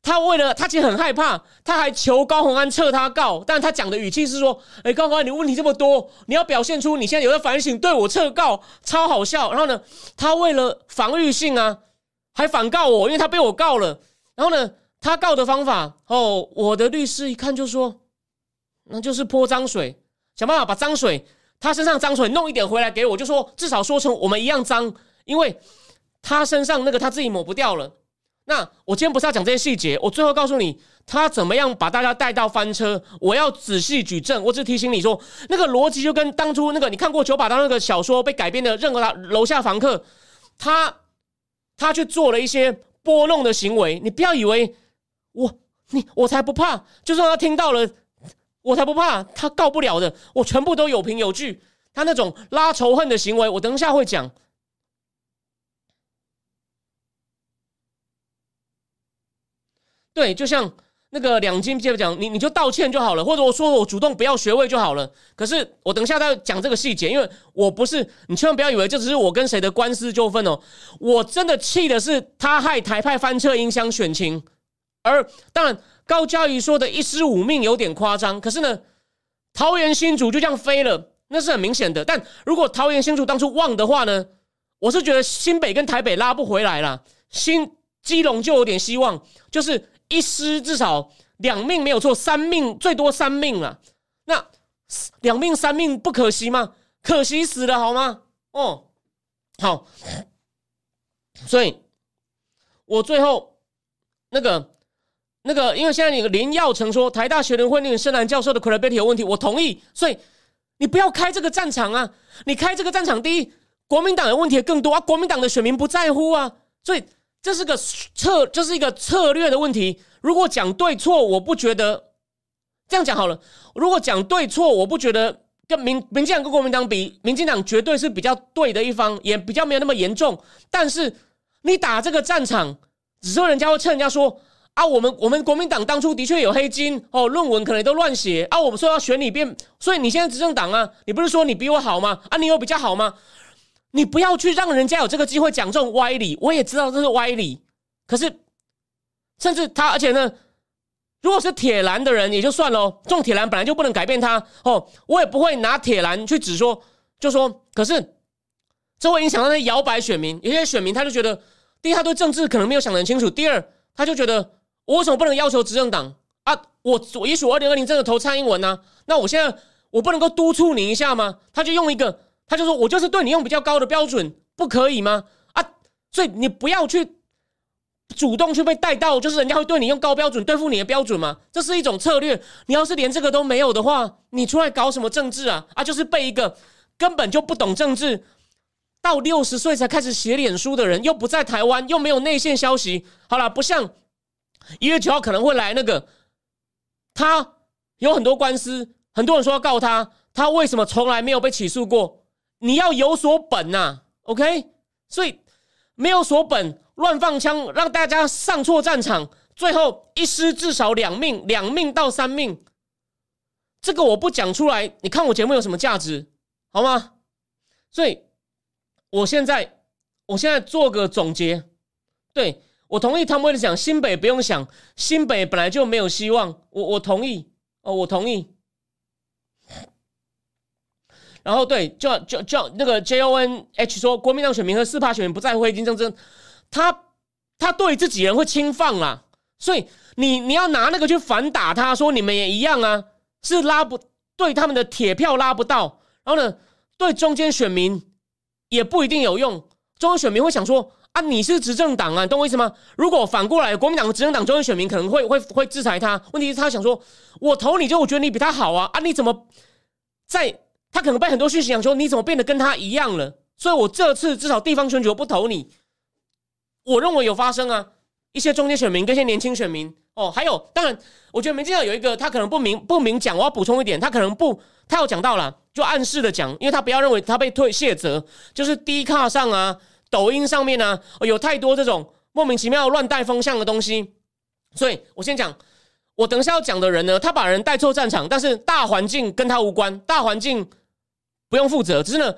他为了他其实很害怕，他还求高洪安撤他告，但他讲的语气是说：“哎，高洪安，你问题这么多，你要表现出你现在有在反省，对我撤告，超好笑。”然后呢，他为了防御性啊，还反告我，因为他被我告了。然后呢，他告的方法哦，我的律师一看就说：“那就是泼脏水，想办法把脏水他身上脏水弄一点回来给我，就说至少说成我们一样脏，因为他身上那个他自己抹不掉了。”那我今天不是要讲这些细节，我最后告诉你他怎么样把大家带到翻车。我要仔细举证，我只提醒你说，那个逻辑就跟当初那个你看过九把刀那个小说被改编的任何他楼下房客，他他去做了一些拨弄的行为，你不要以为我你我才不怕，就算他听到了，我才不怕，他告不了的，我全部都有凭有据。他那种拉仇恨的行为，我等一下会讲。对，就像那个两金接着讲，你你就道歉就好了，或者我说我主动不要学位就好了。可是我等一下再讲这个细节，因为我不是你，千万不要以为这只是我跟谁的官司纠纷哦。我真的气的是他害台派翻车影响选情，而当然高嘉瑜说的一失五命有点夸张，可是呢，桃园新竹就这样飞了，那是很明显的。但如果桃园新竹当初旺的话呢，我是觉得新北跟台北拉不回来了，新基隆就有点希望，就是。一失至少两命没有错，三命最多三命了。那两命三命不可惜吗？可惜死了好吗？哦，好。所以，我最后那个那个，因为现在你林耀成说台大学联会那个深蓝教授的 credibility 有问题，我同意。所以你不要开这个战场啊！你开这个战场，第一，国民党的问题更多啊，国民党的选民不在乎啊，所以。这是个策，这是一个策略的问题。如果讲对错，我不觉得这样讲好了。如果讲对错，我不觉得跟民民进党跟国民党比，民进党绝对是比较对的一方，也比较没有那么严重。但是你打这个战场，只是人家会趁人家说啊，我们我们国民党当初的确有黑金哦，论文可能都乱写啊，我们说要选你变，所以你现在执政党啊，你不是说你比我好吗？啊，你有比较好吗？你不要去让人家有这个机会讲这种歪理，我也知道这是歪理。可是，甚至他，而且呢，如果是铁蓝的人也就算了，这种铁蓝本来就不能改变他哦。我也不会拿铁蓝去指说，就说，可是这会影响到那摇摆选民。有些选民他就觉得，第一，他对政治可能没有想得很清楚；第二，他就觉得，我为什么不能要求执政党啊？我我也许二零二零真的投蔡英文呢？那我现在我不能够督促你一下吗？他就用一个。他就说：“我就是对你用比较高的标准，不可以吗？啊，所以你不要去主动去被带到，就是人家会对你用高标准对付你的标准吗？这是一种策略。你要是连这个都没有的话，你出来搞什么政治啊？啊，就是被一个根本就不懂政治，到六十岁才开始写脸书的人，又不在台湾，又没有内线消息。好了，不像一月九号可能会来那个，他有很多官司，很多人说要告他，他为什么从来没有被起诉过？”你要有所本呐，OK？所以没有所本，乱放枪，让大家上错战场，最后一失至少两命，两命到三命，这个我不讲出来，你看我节目有什么价值，好吗？所以我现在，我现在做个总结，对我同意汤威的讲，新北不用想，新北本来就没有希望，我我同意，哦，我同意。然后对，就就就那个 J O N H 说，国民党选民和四趴选民不在乎黑金政争，他他对自己人会轻放啦，所以你你要拿那个去反打他，说你们也一样啊，是拉不对他们的铁票拉不到，然后呢，对中间选民也不一定有用，中间选民会想说你是执政党啊，你懂我意思吗？如果反过来，国民党执政党中间选民可能会会会制裁他，问题是他想说，我投你就我觉得你比他好啊，啊你怎么在？他可能被很多讯息讲说，你怎么变得跟他一样了？所以我这次至少地方选举我不投你。我认为有发生啊，一些中间选民跟一些年轻选民哦，还有当然，我觉得民进党有一个他可能不明不明讲，我要补充一点，他可能不，他有讲到了，就暗示的讲，因为他不要认为他被退卸责，就是低卡上啊、抖音上面啊，有太多这种莫名其妙乱带风向的东西。所以我先讲，我等下要讲的人呢，他把人带错战场，但是大环境跟他无关，大环境不用负责，只是呢，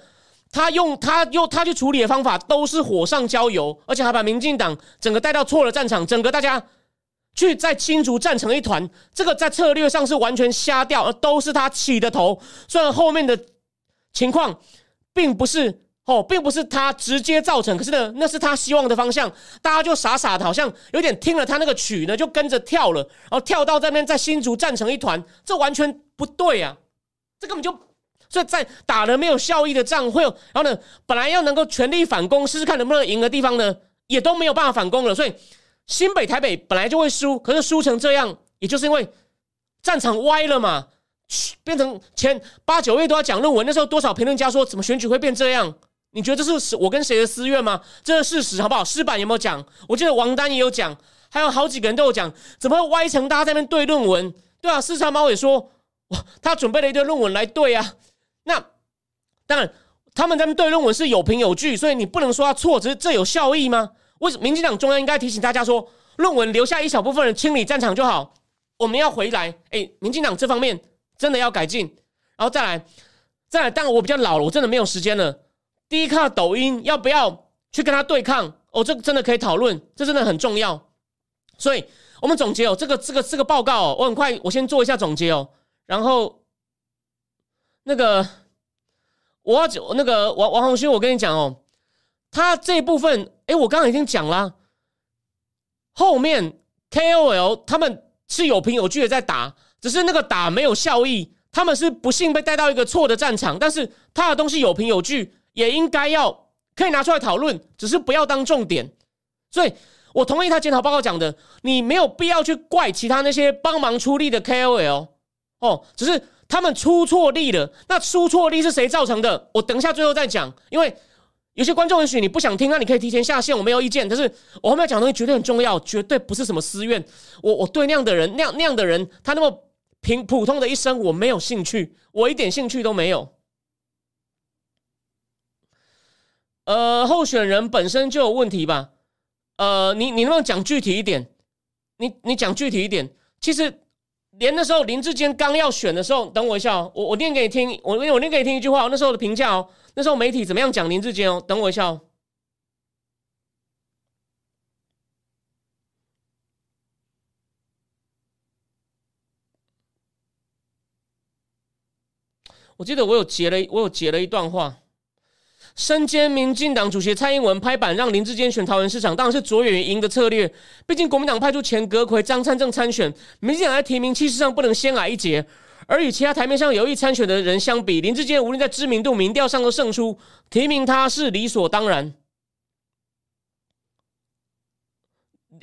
他用他用他去处理的方法都是火上浇油，而且还把民进党整个带到错了战场，整个大家去在新竹战成一团，这个在策略上是完全瞎掉，而都是他起的头，虽然后面的情况并不是。哦，并不是他直接造成，可是呢，那是他希望的方向，大家就傻傻的，好像有点听了他那个曲呢，就跟着跳了，然后跳到这边，在新竹战成一团，这完全不对啊！这根本就，所以在打了没有效益的仗，会有，然后呢，本来要能够全力反攻，试试看能不能赢的地方呢，也都没有办法反攻了。所以新北、台北本来就会输，可是输成这样，也就是因为战场歪了嘛，变成前八九月都要讲论文，那时候多少评论家说，怎么选举会变这样？你觉得这是我跟谁的私怨吗？这是事实，好不好？诗版有没有讲？我记得王丹也有讲，还有好几个人都有讲，怎么会歪成大家在那对论文？对啊，四川猫也说，哇，他准备了一堆论文来对啊。那当然，他们在那对论文是有凭有据，所以你不能说他错，只是这有效益吗？为什么民进党中央应该提醒大家说，论文留下一小部分人清理战场就好？我们要回来，哎，民进党这方面真的要改进，然后再来，再来。当然我比较老了，我真的没有时间了。第一看抖音要不要去跟他对抗？哦，这真的可以讨论，这真的很重要。所以我们总结哦，这个这个这个报告哦，我很快我先做一下总结哦。然后那个我要讲那个王王宏勋，我跟你讲哦，他这部分哎，我刚刚已经讲了，后面 KOL 他们是有凭有据的在打，只是那个打没有效益，他们是不幸被带到一个错的战场，但是他的东西有凭有据。也应该要可以拿出来讨论，只是不要当重点。所以我同意他检讨报告讲的，你没有必要去怪其他那些帮忙出力的 KOL 哦，只是他们出错力了。那出错力是谁造成的？我等一下最后再讲，因为有些观众也许你不想听，那你可以提前下线，我没有意见。但是我后面讲东西绝对很重要，绝对不是什么私怨。我我对那样的人，那样那样的人，他那么平普通的一生，我没有兴趣，我一点兴趣都没有。呃，候选人本身就有问题吧？呃，你你能不能讲具体一点？你你讲具体一点。其实连那时候林志坚刚要选的时候，等我一下哦，我我念给你听，我我念给你听一句话，那时候的评价哦，那时候媒体怎么样讲林志坚哦？等我一下哦。我记得我有截了，我有截了一段话。身兼民进党主席蔡英文拍板让林志坚选桃园市长，当然是着眼于赢的策略。毕竟国民党派出前阁魁张灿正参选，民进党在提名气势上不能先矮一截。而与其他台面上有意参选的人相比，林志坚无论在知名度、民调上都胜出，提名他是理所当然。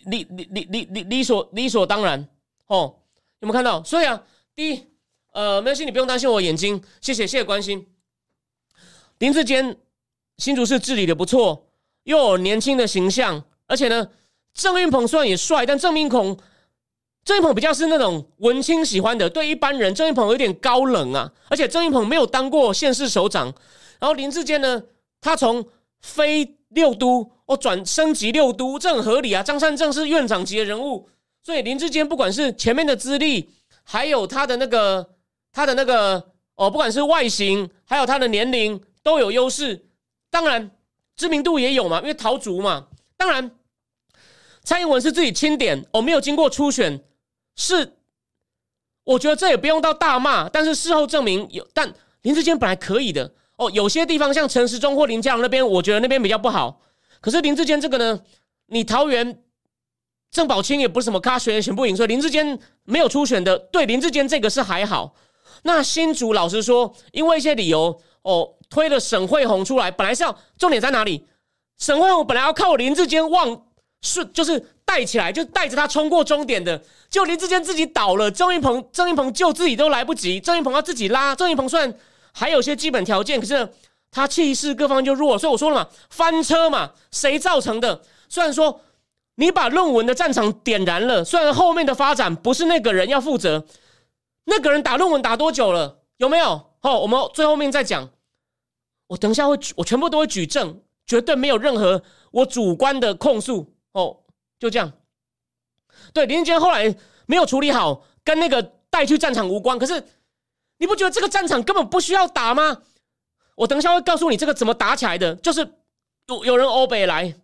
理理理理理理所理所当然哦，有没有看到？所以啊，第一，呃，没关系，你不用担心我眼睛，谢谢谢谢关心，林志坚。新竹市治理的不错，又有年轻的形象，而且呢，郑运鹏虽然也帅，但郑运鹏郑运鹏比较是那种文青喜欢的，对一般人郑运鹏有点高冷啊。而且郑运鹏没有当过县市首长，然后林志坚呢，他从非六都哦转升级六都，这很合理啊。张善政是院长级的人物，所以林志坚不管是前面的资历，还有他的那个他的那个哦，不管是外形，还有他的年龄都有优势。当然，知名度也有嘛，因为桃竹嘛。当然，蔡英文是自己钦点，哦，没有经过初选，是我觉得这也不用到大骂。但是事后证明有，但林志坚本来可以的哦。有些地方像陈时中或林佳龙那边，我觉得那边比较不好。可是林志坚这个呢，你桃园郑宝清也不是什么咖选选不赢，所以林志坚没有初选的。对林志坚这个是还好。那新竹老实说，因为一些理由哦。推了沈慧宏出来，本来是要重点在哪里？沈慧宏本来要靠林志坚望顺，就是带起来，就带着他冲过终点的。就林志坚自己倒了，郑云鹏，郑云鹏救自己都来不及，郑云鹏要自己拉。郑云鹏算还有些基本条件，可是他气势各方就弱，所以我说了嘛，翻车嘛，谁造成的？虽然说你把论文的战场点燃了，虽然后面的发展不是那个人要负责，那个人打论文打多久了？有没有？好，我们最后面再讲。我等一下会举，我全部都会举证，绝对没有任何我主观的控诉哦。就这样，对，林志坚后来没有处理好，跟那个带去战场无关。可是你不觉得这个战场根本不需要打吗？我等一下会告诉你这个怎么打起来的，就是有有人欧北来，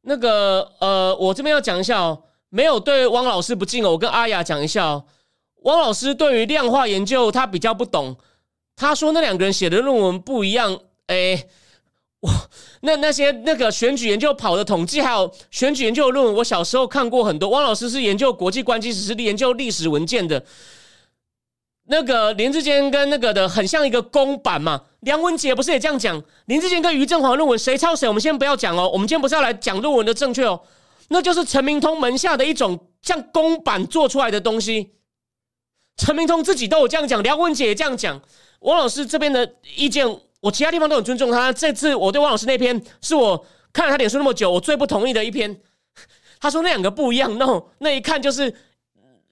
那个呃，我这边要讲一下哦，没有对汪老师不敬哦，我跟阿雅讲一下哦，汪老师对于量化研究他比较不懂，他说那两个人写的论文不一样，哎。我那那些那个选举研究跑的统计，还有选举研究的论文，我小时候看过很多。汪老师是研究国际关系史，是研究历史文件的。那个林志坚跟那个的很像一个公版嘛。梁文杰不是也这样讲？林志坚跟于正华论文谁抄谁？我们先不要讲哦。我们今天不是要来讲论文的正确哦，那就是陈明通门下的一种像公版做出来的东西。陈明通自己都有这样讲，梁文杰也这样讲。汪老师这边的意见。我其他地方都很尊重他。这次我对汪老师那篇是我看了他脸书那么久，我最不同意的一篇。他说那两个不一样，那那一看就是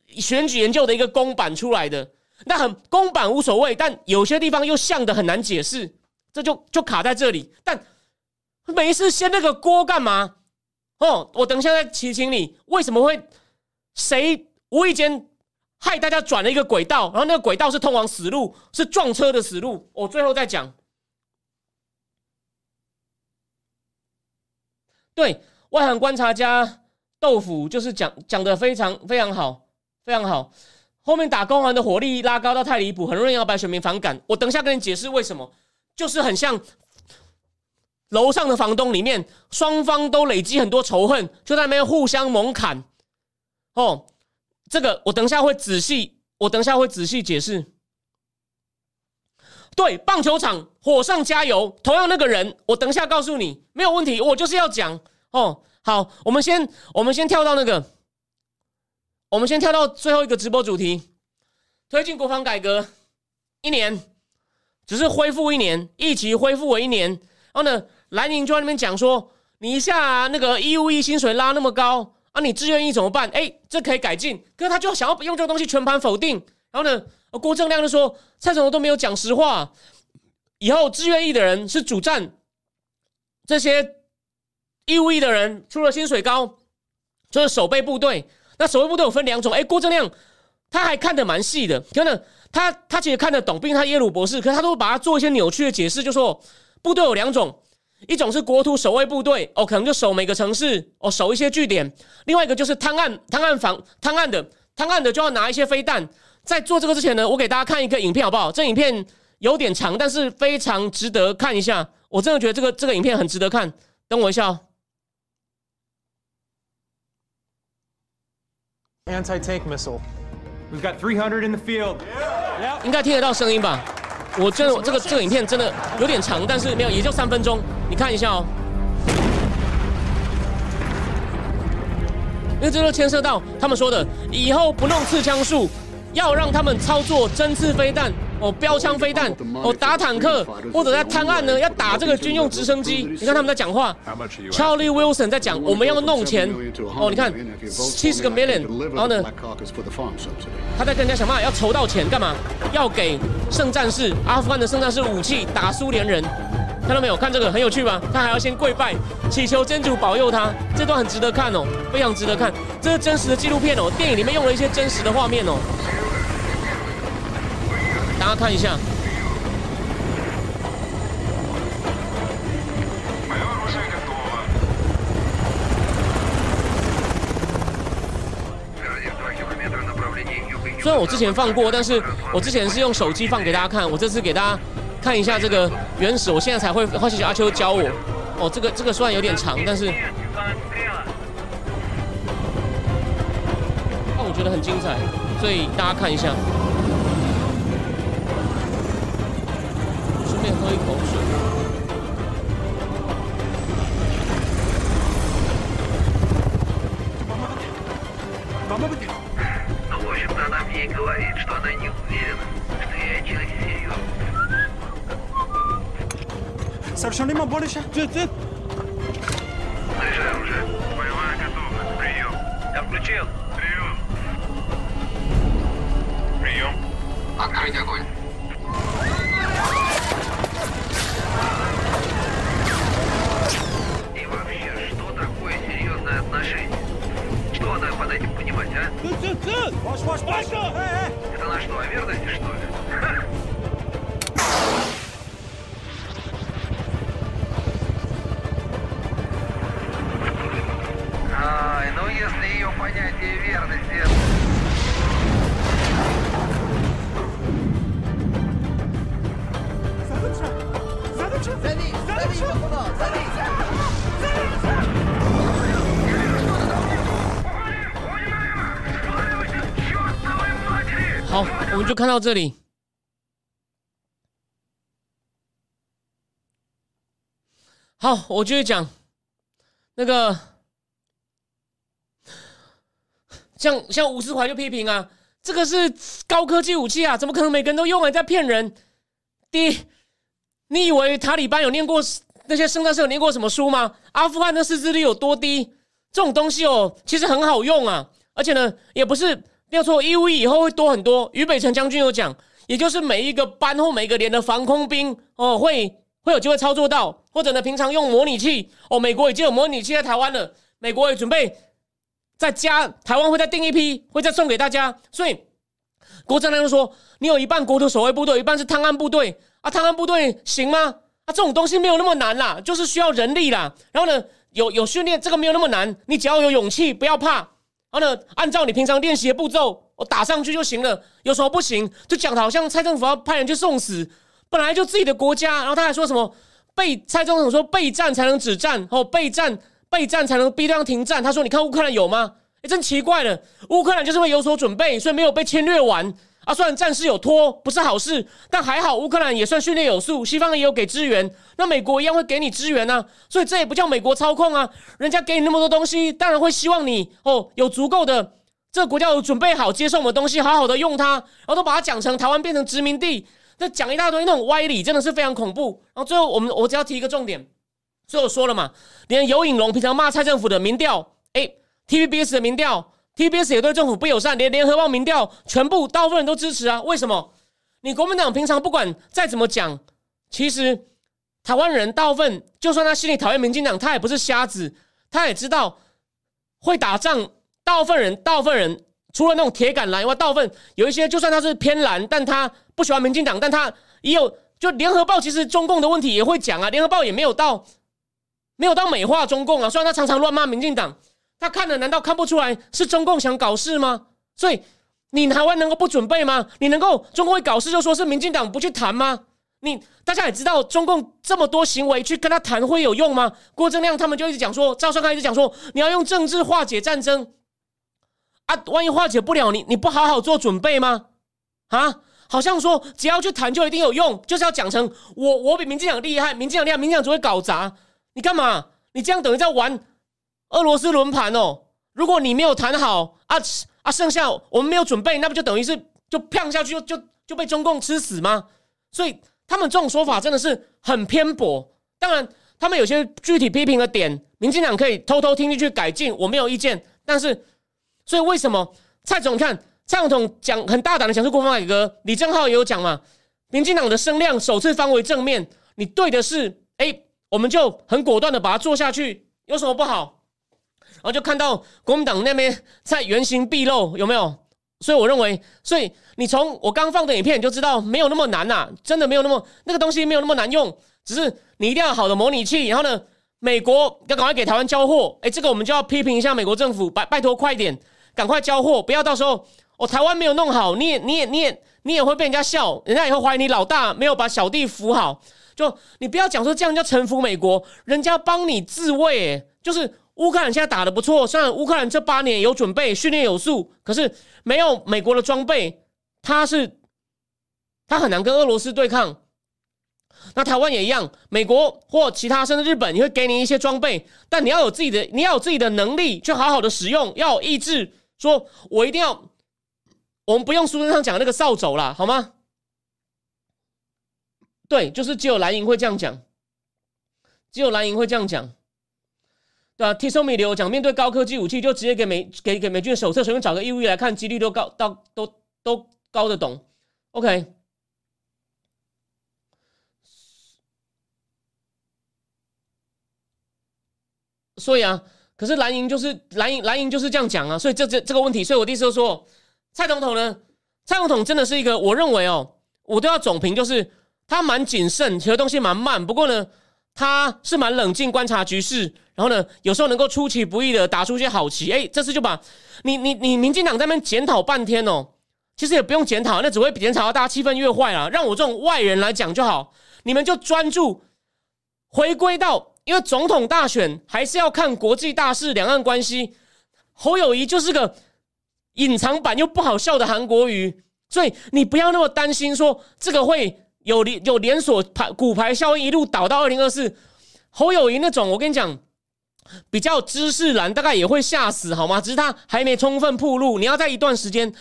选举研究的一个公版出来的。那很公版无所谓，但有些地方又像的很难解释，这就就卡在这里。但每一次掀那个锅干嘛？哦，我等一下再提醒你，为什么会谁无意间害大家转了一个轨道，然后那个轨道是通往死路，是撞车的死路。我最后再讲。对外行观察家豆腐就是讲讲的非常非常好，非常好。后面打工行的火力拉高到太离谱，很容易让白选民反感。我等一下跟你解释为什么，就是很像楼上的房东里面，双方都累积很多仇恨，就在那边互相猛砍。哦，这个我等一下会仔细，我等一下会仔细解释。对，棒球场火上加油，同样那个人，我等一下告诉你，没有问题。我就是要讲哦。好，我们先，我们先跳到那个，我们先跳到最后一个直播主题，推进国防改革一年，只是恢复一年，一起恢复为一年。然后呢，兰宁就在那边讲说，你一下那个义务役薪水拉那么高啊，你志愿役怎么办？哎，这可以改进。可是他就想要用这个东西全盘否定。然后呢？郭正亮就说：“蔡总统都没有讲实话，以后志愿役的人是主战，这些义务役的人出了薪水高，就是守备部队。那守备部队有分两种。哎，郭正亮他还看得蛮细的，可能他他其实看得懂，毕竟他耶鲁博士，可是他都把它做一些扭曲的解释，就说部队有两种，一种是国土守卫部队，哦，可能就守每个城市，哦，守一些据点；另外一个就是探案、探案防、探案的、探案的就要拿一些飞弹。”在做这个之前呢，我给大家看一个影片好不好？这影片有点长，但是非常值得看一下。我真的觉得这个这个影片很值得看。等我一下。Anti-tank missile. We've got 300 in the field. 应该听得到声音吧？我真的这个这个影片真的有点长，但是没有，也就三分钟。你看一下哦。因为这都牵涉到他们说的，以后不弄刺枪术。要让他们操作针刺飞弹哦，标枪飞弹哦，打坦克或者在探案呢，要打这个军用直升机。你看他们在讲话，Charlie Wilson 在讲我们要弄钱哦，你看七十个 million，然后呢，他在跟人家想办法要筹到钱干嘛？要给圣战士阿富汗的圣战士武器打苏联人。看到没有？看这个很有趣吧？他还要先跪拜，祈求真主保佑他。这段很值得看哦，非常值得看。这是真实的纪录片哦，电影里面用了一些真实的画面哦。大家看一下。虽然我之前放过，但是我之前是用手机放给大家看，我这次给大家。看一下这个原始，我现在才会，谢谢阿秋教我。哦，这个这个虽然有点长，但是，但我觉得很精彩，所以大家看一下。顺便喝一口水。Совершенно больше. Ты, ты. Заряжай уже. 就看到这里。好，我继续讲那个，像像吴思怀就批评啊，这个是高科技武器啊，怎么可能每个人都用啊？在骗人。第一，你以为塔利班有念过那些圣战士有念过什么书吗？阿富汗的识字率有多低？这种东西哦，其实很好用啊，而且呢，也不是没有错，义务以后会多很多。俞北辰将军有讲，也就是每一个班或每一个连的防空兵哦，会会有机会操作到，或者呢，平常用模拟器哦，美国已经有模拟器在台湾了，美国也准备再加，台湾会再订一批，会再送给大家，所以。国政就说：“你有一半国土守卫部队，一半是探案部队啊，探案部队行吗？啊，这种东西没有那么难啦，就是需要人力啦。然后呢，有有训练，这个没有那么难，你只要有勇气，不要怕。然后呢，按照你平常练习的步骤，我打上去就行了。有时候不行，就讲的好像蔡政府要派人去送死，本来就自己的国家。然后他还说什么备蔡总统说备战才能止战，哦，备战备战才能逼对方停战。他说，你看乌克兰有吗？”真奇怪了，乌克兰就是会有所准备，所以没有被侵略完啊。虽然战事有拖，不是好事，但还好乌克兰也算训练有素，西方也有给支援，那美国一样会给你支援啊。所以这也不叫美国操控啊，人家给你那么多东西，当然会希望你哦有足够的这个国家有准备好接受我们东西，好好的用它，然后都把它讲成台湾变成殖民地，那讲一大堆那种歪理，真的是非常恐怖。然后最后我们我只要提一个重点，最后说了嘛，连尤颖龙平常骂蔡政府的民调，哎。TVBS 的民调 TBS 也对政府不友善，连联合报民调全部大部分人都支持啊？为什么？你国民党平常不管再怎么讲，其实台湾人大部分，就算他心里讨厌民进党，他也不是瞎子，他也知道会打仗。大部分人，大部分人除了那种铁杆蓝外，大部分有一些就算他是偏蓝，但他不喜欢民进党，但他也有就联合报其实中共的问题也会讲啊。联合报也没有到没有到美化中共啊，虽然他常常乱骂民进党。他看了，难道看不出来是中共想搞事吗？所以你台湾能够不准备吗？你能够中共会搞事就说是民进党不去谈吗？你大家也知道，中共这么多行为去跟他谈会有用吗？郭正亮他们就一直讲说，赵少康一直讲说，你要用政治化解战争啊，万一化解不了，你你不好好做准备吗？啊，好像说只要去谈就一定有用，就是要讲成我我比民进党厉害，民进党厉害，民进党只会搞砸，你干嘛？你这样等于在玩。俄罗斯轮盘哦，如果你没有谈好啊啊，剩下我们没有准备，那不就等于是就砰下去就就就被中共吃死吗？所以他们这种说法真的是很偏颇。当然，他们有些具体批评的点，民进党可以偷偷听进去改进，我没有意见。但是，所以为什么蔡总看蔡总统讲很大胆的讲出国防改革，李正浩也有讲嘛？民进党的声量首次翻为正面，你对的是哎，我们就很果断的把它做下去，有什么不好？然后就看到国民党那边在原形毕露，有没有？所以我认为，所以你从我刚放的影片你就知道，没有那么难呐，真的没有那么那个东西没有那么难用，只是你一定要好的模拟器。然后呢，美国要赶快给台湾交货，哎，这个我们就要批评一下美国政府，拜拜托快点，赶快交货，不要到时候哦台湾没有弄好，你也你也你也你也会被人家笑，人家以后怀疑你老大没有把小弟扶好，就你不要讲说这样叫臣服美国，人家帮你自卫，就是。乌克兰现在打的不错，虽然乌克兰这八年有准备、训练有素，可是没有美国的装备，他是他很难跟俄罗斯对抗。那台湾也一样，美国或其他甚至日本也会给你一些装备，但你要有自己的，你要有自己的能力去好好的使用，要有意志，说我一定要，我们不用书本上讲那个扫帚了，好吗？对，就是只有蓝营会这样讲，只有蓝营会这样讲。对啊，T 松米流讲，面对高科技武器，就直接给美给给美军手册，随便找个义务役来看，几率都高到都都高的懂。OK，所以啊，可是蓝营就是蓝营蓝营就是这样讲啊，所以这这这个问题，所以我第一次说，蔡总统呢，蔡总统真的是一个，我认为哦，我都要总评，就是他蛮谨慎，学东西蛮慢，不过呢。他是蛮冷静观察局势，然后呢，有时候能够出其不意的打出一些好棋。哎，这次就把你你你民进党在那边检讨半天哦，其实也不用检讨，那只会检讨到大家气氛越坏了。让我这种外人来讲就好，你们就专注回归到，因为总统大选还是要看国际大事、两岸关系。侯友谊就是个隐藏版又不好笑的韩国瑜，所以你不要那么担心说这个会。有连有连锁牌股牌效应一路倒到二零二四，侯友谊那种，我跟你讲，比较知识蓝，大概也会吓死，好吗？只是他还没充分铺路，你要在一段时间，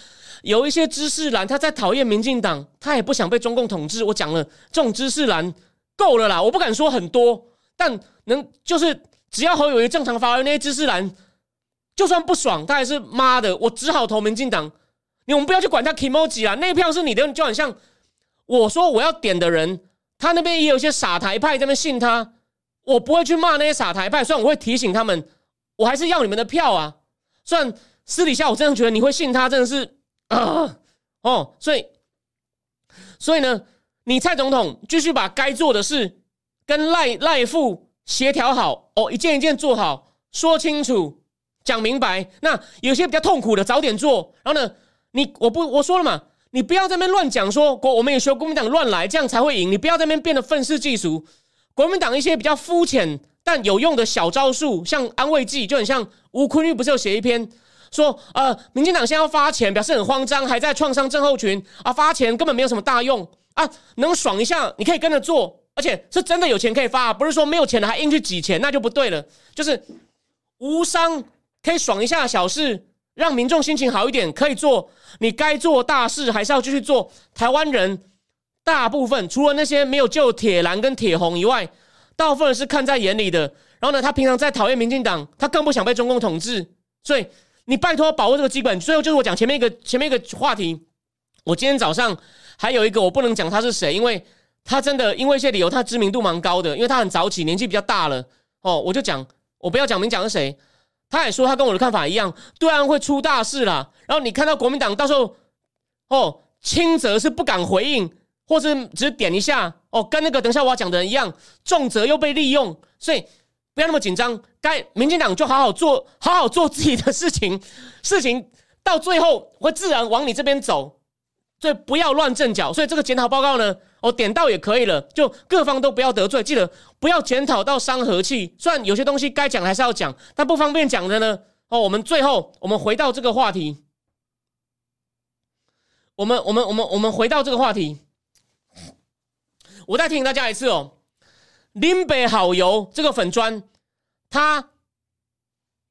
有一些知识蓝，他在讨厌民进党，他也不想被中共统治。我讲了，这种知识蓝够了啦，我不敢说很多，但能就是只要侯友谊正常发挥，那些知识蓝就算不爽，他还是妈的，我只好投民进党。你我们不要去管他 emoji 啊，那票是你的，就很像。我说我要点的人，他那边也有一些傻台派在那边信他，我不会去骂那些傻台派，虽然我会提醒他们，我还是要你们的票啊。虽然私底下我真的觉得你会信他，真的是啊哦，所以所以呢，你蔡总统继续把该做的事跟赖赖副协调好哦，一件一件做好，说清楚，讲明白。那有些比较痛苦的早点做，然后呢，你我不我说了嘛。你不要在那边乱讲，说国我们也学国民党乱来，这样才会赢。你不要在那边变得愤世嫉俗。国民党一些比较肤浅但有用的小招数，像安慰剂，就很像吴坤玉不是有写一篇说，呃，民进党现在要发钱，表示很慌张，还在创伤症候群啊，发钱根本没有什么大用啊，能爽一下你可以跟着做，而且是真的有钱可以发，不是说没有钱了还硬去挤钱，那就不对了。就是无伤可以爽一下小事。让民众心情好一点，可以做你该做大事，还是要继续做。台湾人大部分除了那些没有救铁蓝跟铁红以外，大部分人是看在眼里的。然后呢，他平常在讨厌民进党，他更不想被中共统治。所以你拜托保护这个基本。最后就是我讲前面一个前面一个话题。我今天早上还有一个我不能讲他是谁，因为他真的因为一些理由，他知名度蛮高的，因为他很早起，年纪比较大了。哦，我就讲我不要讲明讲是谁。他也说他跟我的看法一样，对岸会出大事啦。然后你看到国民党到时候，哦，轻则是不敢回应，或是只是点一下，哦，跟那个等下我要讲的人一样，重则又被利用。所以不要那么紧张，该民进党就好好做好好做自己的事情，事情到最后会自然往你这边走。所以不要乱阵脚。所以这个检讨报告呢，哦，点到也可以了，就各方都不要得罪，记得不要检讨到伤和气。虽然有些东西该讲还是要讲，但不方便讲的呢，哦，我们最后我们回到这个话题，我们我们我们我们回到这个话题，我再提醒大家一次哦，林北好油这个粉砖，他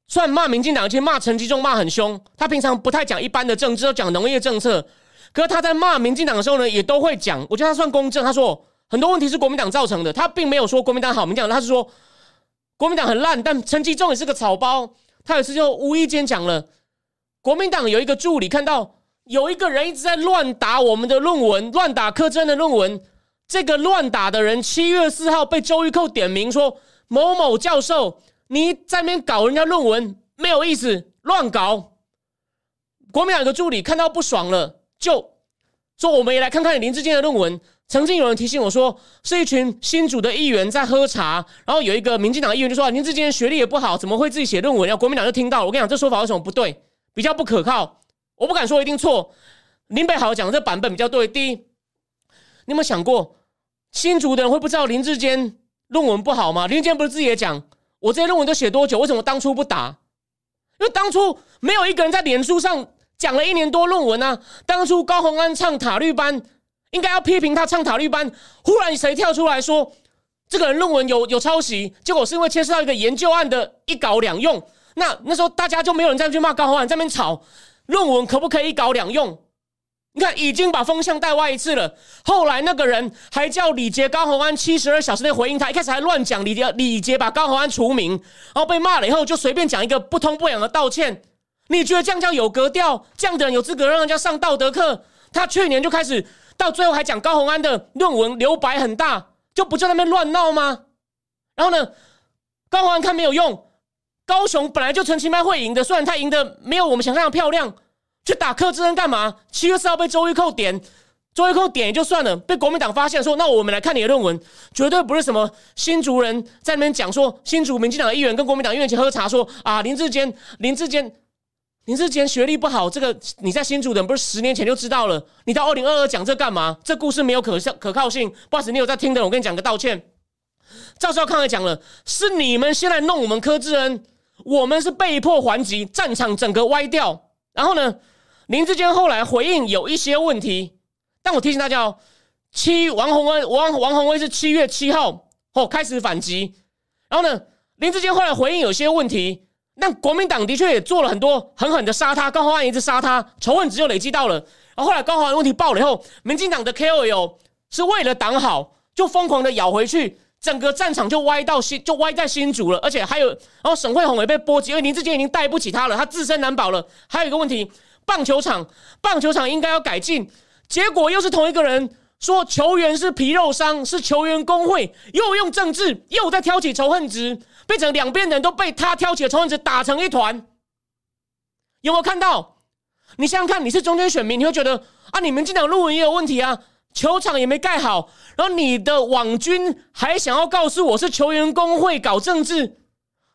算骂民进党，而且骂陈吉仲骂很凶，他平常不太讲一般的政治，都讲农业政策。可是他在骂民进党的时候呢，也都会讲，我觉得他算公正。他说很多问题是国民党造成的，他并没有说国民党好，民进党他是说国民党很烂，但陈吉仲也是个草包。他有一次就无意间讲了，国民党有一个助理看到有一个人一直在乱打我们的论文，乱打柯震的论文。这个乱打的人七月四号被周玉蔻点名说某某教授你在那边搞人家论文没有意思，乱搞。国民党有个助理看到不爽了。就说我们也来看看林志坚的论文。曾经有人提醒我说，是一群新主的议员在喝茶，然后有一个民进党议员就说林志坚学历也不好，怎么会自己写论文？然后国民党就听到，我跟你讲，这说法为什么不对？比较不可靠。我不敢说一定错。林北好讲的这版本比较对。第一，你有没有想过，新竹的人会不知道林志坚论文不好吗？林志坚不是自己也讲，我这些论文都写多久？为什么当初不打？因为当初没有一个人在脸书上。讲了一年多论文啊！当初高鸿安唱塔绿班，应该要批评他唱塔绿班。忽然谁跳出来说这个人论文有有抄袭？结果是因为牵涉到一个研究案的一稿两用。那那时候大家就没有人再去骂高鸿安，在那边吵论文可不可以一稿两用？你看已经把风向带歪一次了。后来那个人还叫李杰高鸿安七十二小时内回应他，一开始还乱讲李杰李杰把高鸿安除名，然后被骂了以后就随便讲一个不痛不痒的道歉。你觉得这样叫有格调？这样的人有资格让人家上道德课？他去年就开始，到最后还讲高鸿安的论文留白很大，就不在那边乱闹吗？然后呢，高鸿安看没有用，高雄本来就陈其迈会赢的，虽然他赢的没有我们想象的漂亮，去打柯志恩干嘛？七月四号被周玉蔻点，周一空点也就算了，被国民党发现说，那我们来看你的论文，绝对不是什么新竹人在那边讲说，新竹民进党的议员跟国民党议员去喝茶说啊，林志坚，林志坚，林志坚学历不好，这个你在新竹人不是十年前就知道了，你到二零二二讲这干嘛？这故事没有可效可靠性，不好意思，你有在听的，我跟你讲个道歉。赵少康也讲了，是你们先来弄我们柯志恩，我们是被迫还击，战场整个歪掉。然后呢，林志坚后来回应有一些问题。但我提醒大家哦，七王宏威王王宏威是七月七号哦开始反击，然后呢，林志坚后来回应有些问题，但国民党的确也做了很多狠狠的杀他，高鸿安一直杀他，仇恨值又累积到了。然后后来高鸿安问题爆了以后，民进党的 KOL 是为了党好，就疯狂的咬回去，整个战场就歪到新就歪在新竹了，而且还有，然后沈惠宏也被波及，因为林志坚已经带不起他了，他自身难保了。还有一个问题，棒球场棒球场应该要改进。结果又是同一个人说球员是皮肉伤，是球员工会又用政治又在挑起仇恨值，变成两边人都被他挑起的仇恨值打成一团。有没有看到？你想想看，你是中间选民，你会觉得啊，你们进党论文也有问题啊，球场也没盖好，然后你的网军还想要告诉我是球员工会搞政治，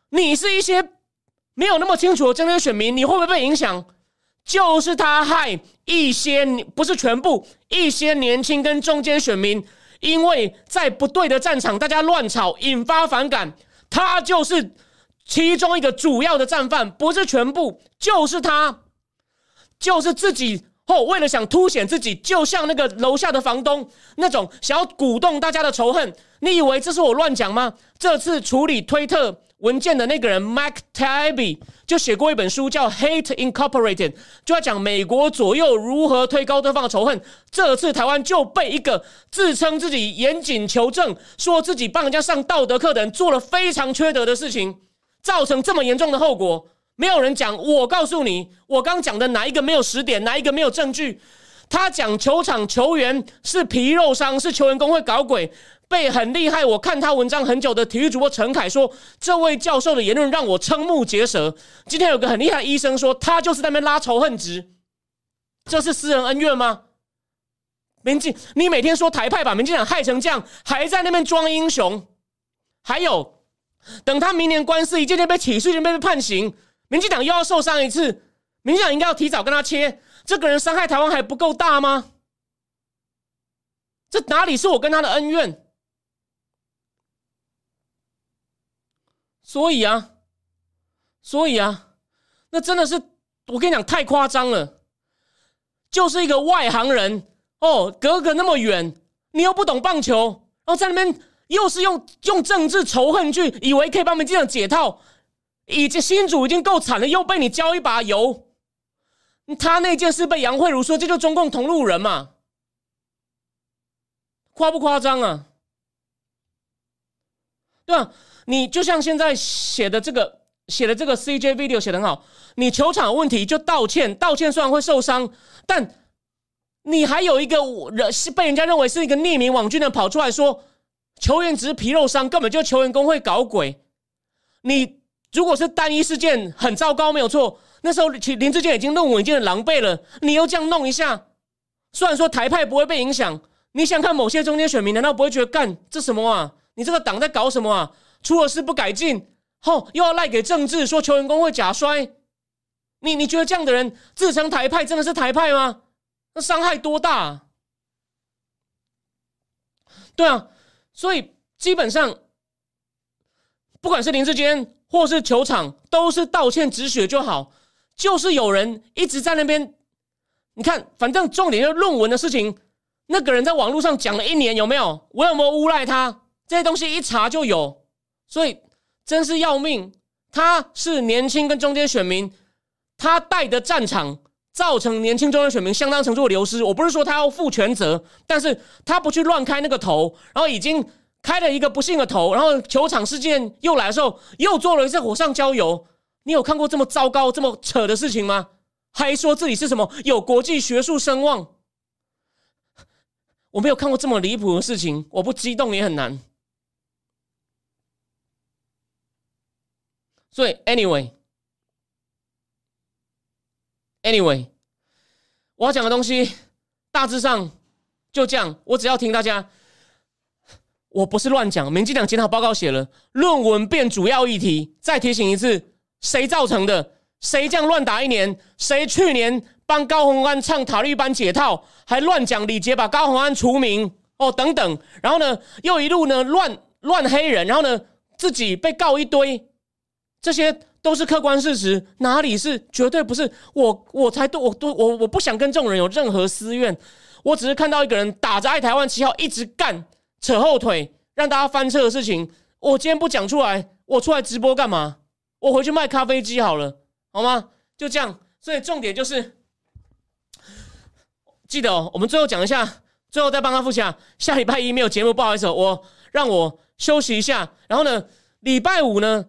你是一些没有那么清楚的中间选民，你会不会被影响？就是他害一些，不是全部，一些年轻跟中间选民，因为在不对的战场，大家乱吵，引发反感。他就是其中一个主要的战犯，不是全部，就是他，就是自己。哦，为了想凸显自己，就像那个楼下的房东那种想要鼓动大家的仇恨。你以为这是我乱讲吗？这次处理推特。文件的那个人 Mike Taibbi 就写过一本书，叫《Hate Incorporated》，就要讲美国左右如何推高对方的仇恨。这次台湾就被一个自称自己严谨求证，说自己帮人家上道德课的人做了非常缺德的事情，造成这么严重的后果。没有人讲，我告诉你，我刚讲的哪一个没有实点，哪一个没有证据？他讲球场球员是皮肉伤，是球员工会搞鬼。被很厉害，我看他文章很久的体育主播陈凯说，这位教授的言论让我瞠目结舌。今天有个很厉害的医生说，他就是在那边拉仇恨值，这是私人恩怨吗？民进，你每天说台派把民进党害成这样，还在那边装英雄。还有，等他明年官司一件件被起诉，一件被判刑，民进党又要受伤一次。民进党应该要提早跟他切，这个人伤害台湾还不够大吗？这哪里是我跟他的恩怨？所以啊，所以啊，那真的是我跟你讲太夸张了，就是一个外行人哦，隔个那么远，你又不懂棒球，然后在那边又是用用政治仇恨去，以为可以帮们这样解套，已经新主已经够惨了，又被你浇一把油。他那件事被杨慧茹说，这就中共同路人嘛，夸不夸张啊？对吧？你就像现在写的这个写的这个 CJ video 写的很好，你球场问题就道歉，道歉虽然会受伤，但你还有一个人是被人家认为是一个匿名网军的跑出来说球员只是皮肉伤，根本就球员工会搞鬼。你如果是单一事件很糟糕没有错，那时候林林志健已经论文已经很狼狈了，你又这样弄一下，虽然说台派不会被影响，你想看某些中间选民难道不会觉得干这什么啊？你这个党在搞什么啊？出了事不改进，吼又要赖给政治，说球员工会假摔，你你觉得这样的人自称台派真的是台派吗？那伤害多大？对啊，所以基本上，不管是林志坚或是球场，都是道歉止血就好。就是有人一直在那边，你看，反正重点就是论文的事情，那个人在网络上讲了一年，有没有？我有没有诬赖他？这些东西一查就有。所以真是要命！他是年轻跟中间选民，他带的战场造成年轻中间选民相当程度的流失。我不是说他要负全责，但是他不去乱开那个头，然后已经开了一个不幸的头，然后球场事件又来的时候，又做了一次火上浇油。你有看过这么糟糕、这么扯的事情吗？还说自己是什么有国际学术声望？我没有看过这么离谱的事情，我不激动也很难。所以，anyway，anyway，我要讲的东西大致上就这样，我只要听大家，我不是乱讲，民进党检讨报告写了，论文变主要议题。再提醒一次，谁造成的？谁这样乱打一年？谁去年帮高宏安唱塔利班解套，还乱讲李杰把高鸿安除名哦等等，然后呢又一路呢乱乱黑人，然后呢自己被告一堆，这些都是客观事实，哪里是绝对不是我我才对我都我我不想跟这种人有任何私怨，我只是看到一个人打着爱台湾旗号一直干扯后腿，让大家翻车的事情，我今天不讲出来，我出来直播干嘛？我回去卖咖啡机好了。好吗？就这样，所以重点就是记得哦。我们最后讲一下，最后再帮他复习啊。下礼拜一没有节目，不好意思，我让我休息一下。然后呢，礼拜五呢，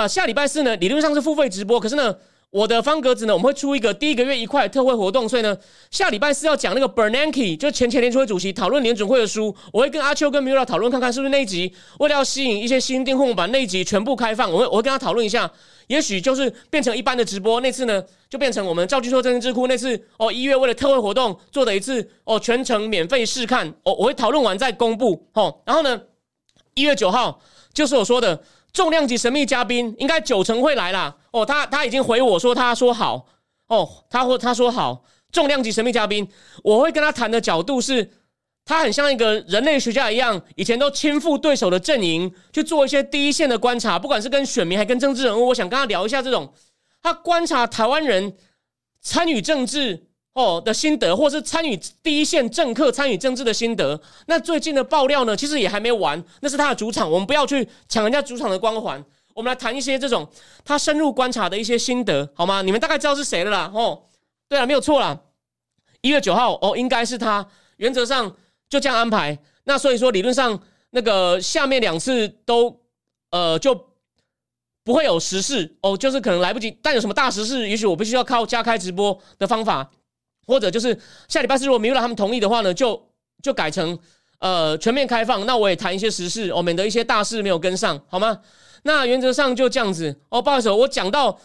把下礼拜四呢，理论上是付费直播，可是呢。我的方格子呢，我们会出一个第一个月一块特惠活动，所以呢，下礼拜四要讲那个 Bernanke，就是前前联储会主席讨论联准会的书，我会跟阿秋跟 Mira 讨论看看是不是那一集，为了要吸引一些新订户，把那一集全部开放，我会我会跟他讨论一下，也许就是变成一般的直播，那次呢就变成我们赵军说真人智库那次哦，一月为了特惠活动做的一次哦，全程免费试看，哦，我会讨论完再公布哦，然后呢，一月九号就是我说的。重量级神秘嘉宾应该九成会来啦。哦，他他已经回我说他说好哦，他或他说好重量级神秘嘉宾，我会跟他谈的角度是，他很像一个人类学家一样，以前都亲赴对手的阵营去做一些第一线的观察，不管是跟选民还跟政治人物，我想跟他聊一下这种他观察台湾人参与政治。哦的心得，或是参与第一线政客参与政治的心得。那最近的爆料呢，其实也还没完，那是他的主场，我们不要去抢人家主场的光环。我们来谈一些这种他深入观察的一些心得，好吗？你们大概知道是谁了啦。哦，对了，没有错啦，一月九号哦，应该是他。原则上就这样安排。那所以说，理论上那个下面两次都呃就不会有时事哦，就是可能来不及。但有什么大时事，也许我必须要靠加开直播的方法。或者就是下礼拜四，如果米勒他们同意的话呢，就就改成呃全面开放。那我也谈一些时事哦，免得一些大事没有跟上，好吗？那原则上就这样子哦。不好意思，我讲到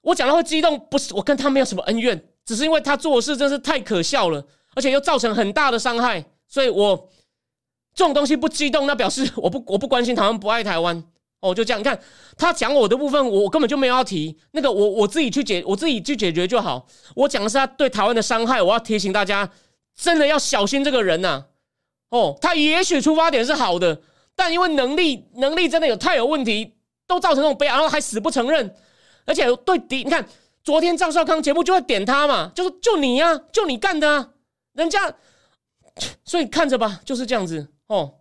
我讲到会激动，不是我跟他没有什么恩怨，只是因为他做事真是太可笑了，而且又造成很大的伤害，所以我这种东西不激动，那表示我不我不关心台湾，不爱台湾。哦，就这样，你看他讲我的部分，我根本就没有要提那个，我我自己去解，我自己去解决就好。我讲的是他对台湾的伤害，我要提醒大家，真的要小心这个人呐。哦，他也许出发点是好的，但因为能力能力真的有太有问题，都造成这种悲哀，然后还死不承认，而且对敌，你看昨天赵少康节目就会点他嘛，就是就你呀，就你干的，人家，所以看着吧，就是这样子哦。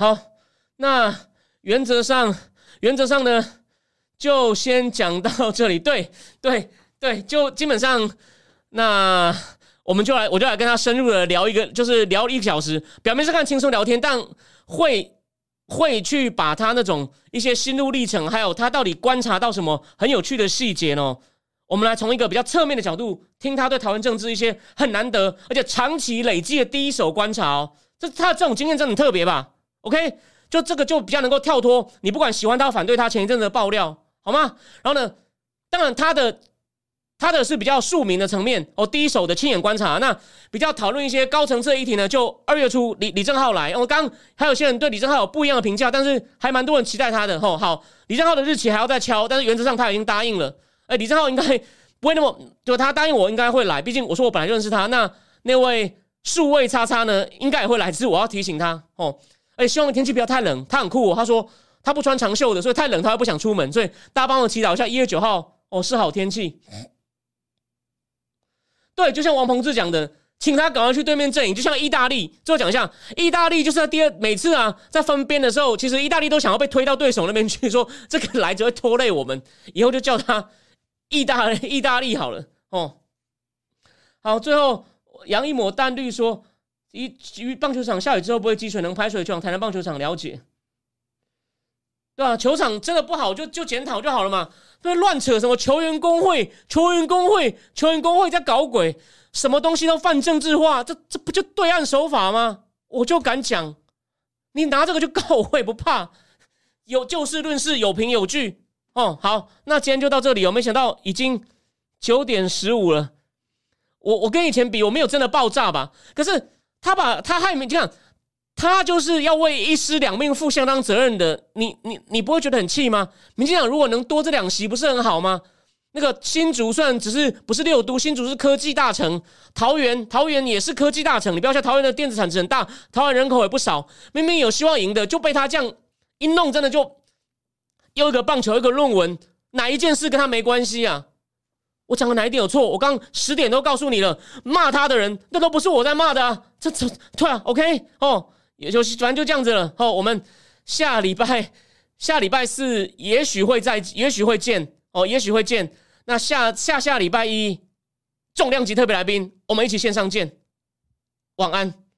好，那原则上，原则上呢，就先讲到这里。对，对，对，就基本上，那我们就来，我就来跟他深入的聊一个，就是聊一个小时。表面上看轻松聊天，但会会去把他那种一些心路历程，还有他到底观察到什么很有趣的细节呢？我们来从一个比较侧面的角度，听他对台湾政治一些很难得而且长期累积的第一手观察哦。这他这种经验真的很特别吧？OK，就这个就比较能够跳脱你不管喜欢他反对他前一阵子的爆料，好吗？然后呢，当然他的他的是比较庶民的层面哦，第一手的亲眼观察。那比较讨论一些高层次的议题呢，就二月初李李正浩来，我刚还有些人对李正浩有不一样的评价，但是还蛮多人期待他的吼。好，李正浩的日期还要再敲，但是原则上他已经答应了。哎，李正浩应该不会那么就他答应我应该会来，毕竟我说我本来就认识他。那那位数位叉叉呢，应该也会来，只是我要提醒他哦。哎，希望天气不要太冷。他很酷，他说他不穿长袖的，所以太冷他又不想出门。所以大家帮我祈祷一下，一月九号哦是好天气。对，就像王鹏志讲的，请他赶快去对面阵营。就像意大利，最后讲一下，意大利就是在第二每次啊在分边的时候，其实意大利都想要被推到对手那边去，说这个来只会拖累我们，以后就叫他意大意大利好了哦。好，最后杨一抹淡绿说。一于棒球场下雨之后不会积水，能排水就往台南棒球场了解，对吧？球场真的不好，就就检讨就好了嘛。不乱扯什么球员工会、球员工会、球员工会在搞鬼，什么东西都泛政治化，这这不就对岸手法吗？我就敢讲，你拿这个就告我也不怕，有就事论事，有凭有据，哦，好，那今天就到这里哦。没想到已经九点十五了。我我跟以前比，我没有真的爆炸吧？可是他把他害民，这样他就是要为一尸两命负相当责任的。你你你不会觉得很气吗？民进党如果能多这两席，不是很好吗？那个新竹虽然只是不是六都，新竹是科技大城，桃园桃园也是科技大城。你不要像，桃园的电子产值很大，桃园人口也不少，明明有希望赢的，就被他这样一弄，真的就。又一个棒球，一个论文，哪一件事跟他没关系啊？我讲的哪一点有错？我刚十点都告诉你了，骂他的人那都不是我在骂的啊！这这对啊，OK 哦，也就反正就这样子了哦。我们下礼拜下礼拜四也许会再，也许会见哦，也许会见。那下下下礼拜一重量级特别来宾，我们一起线上见。晚安。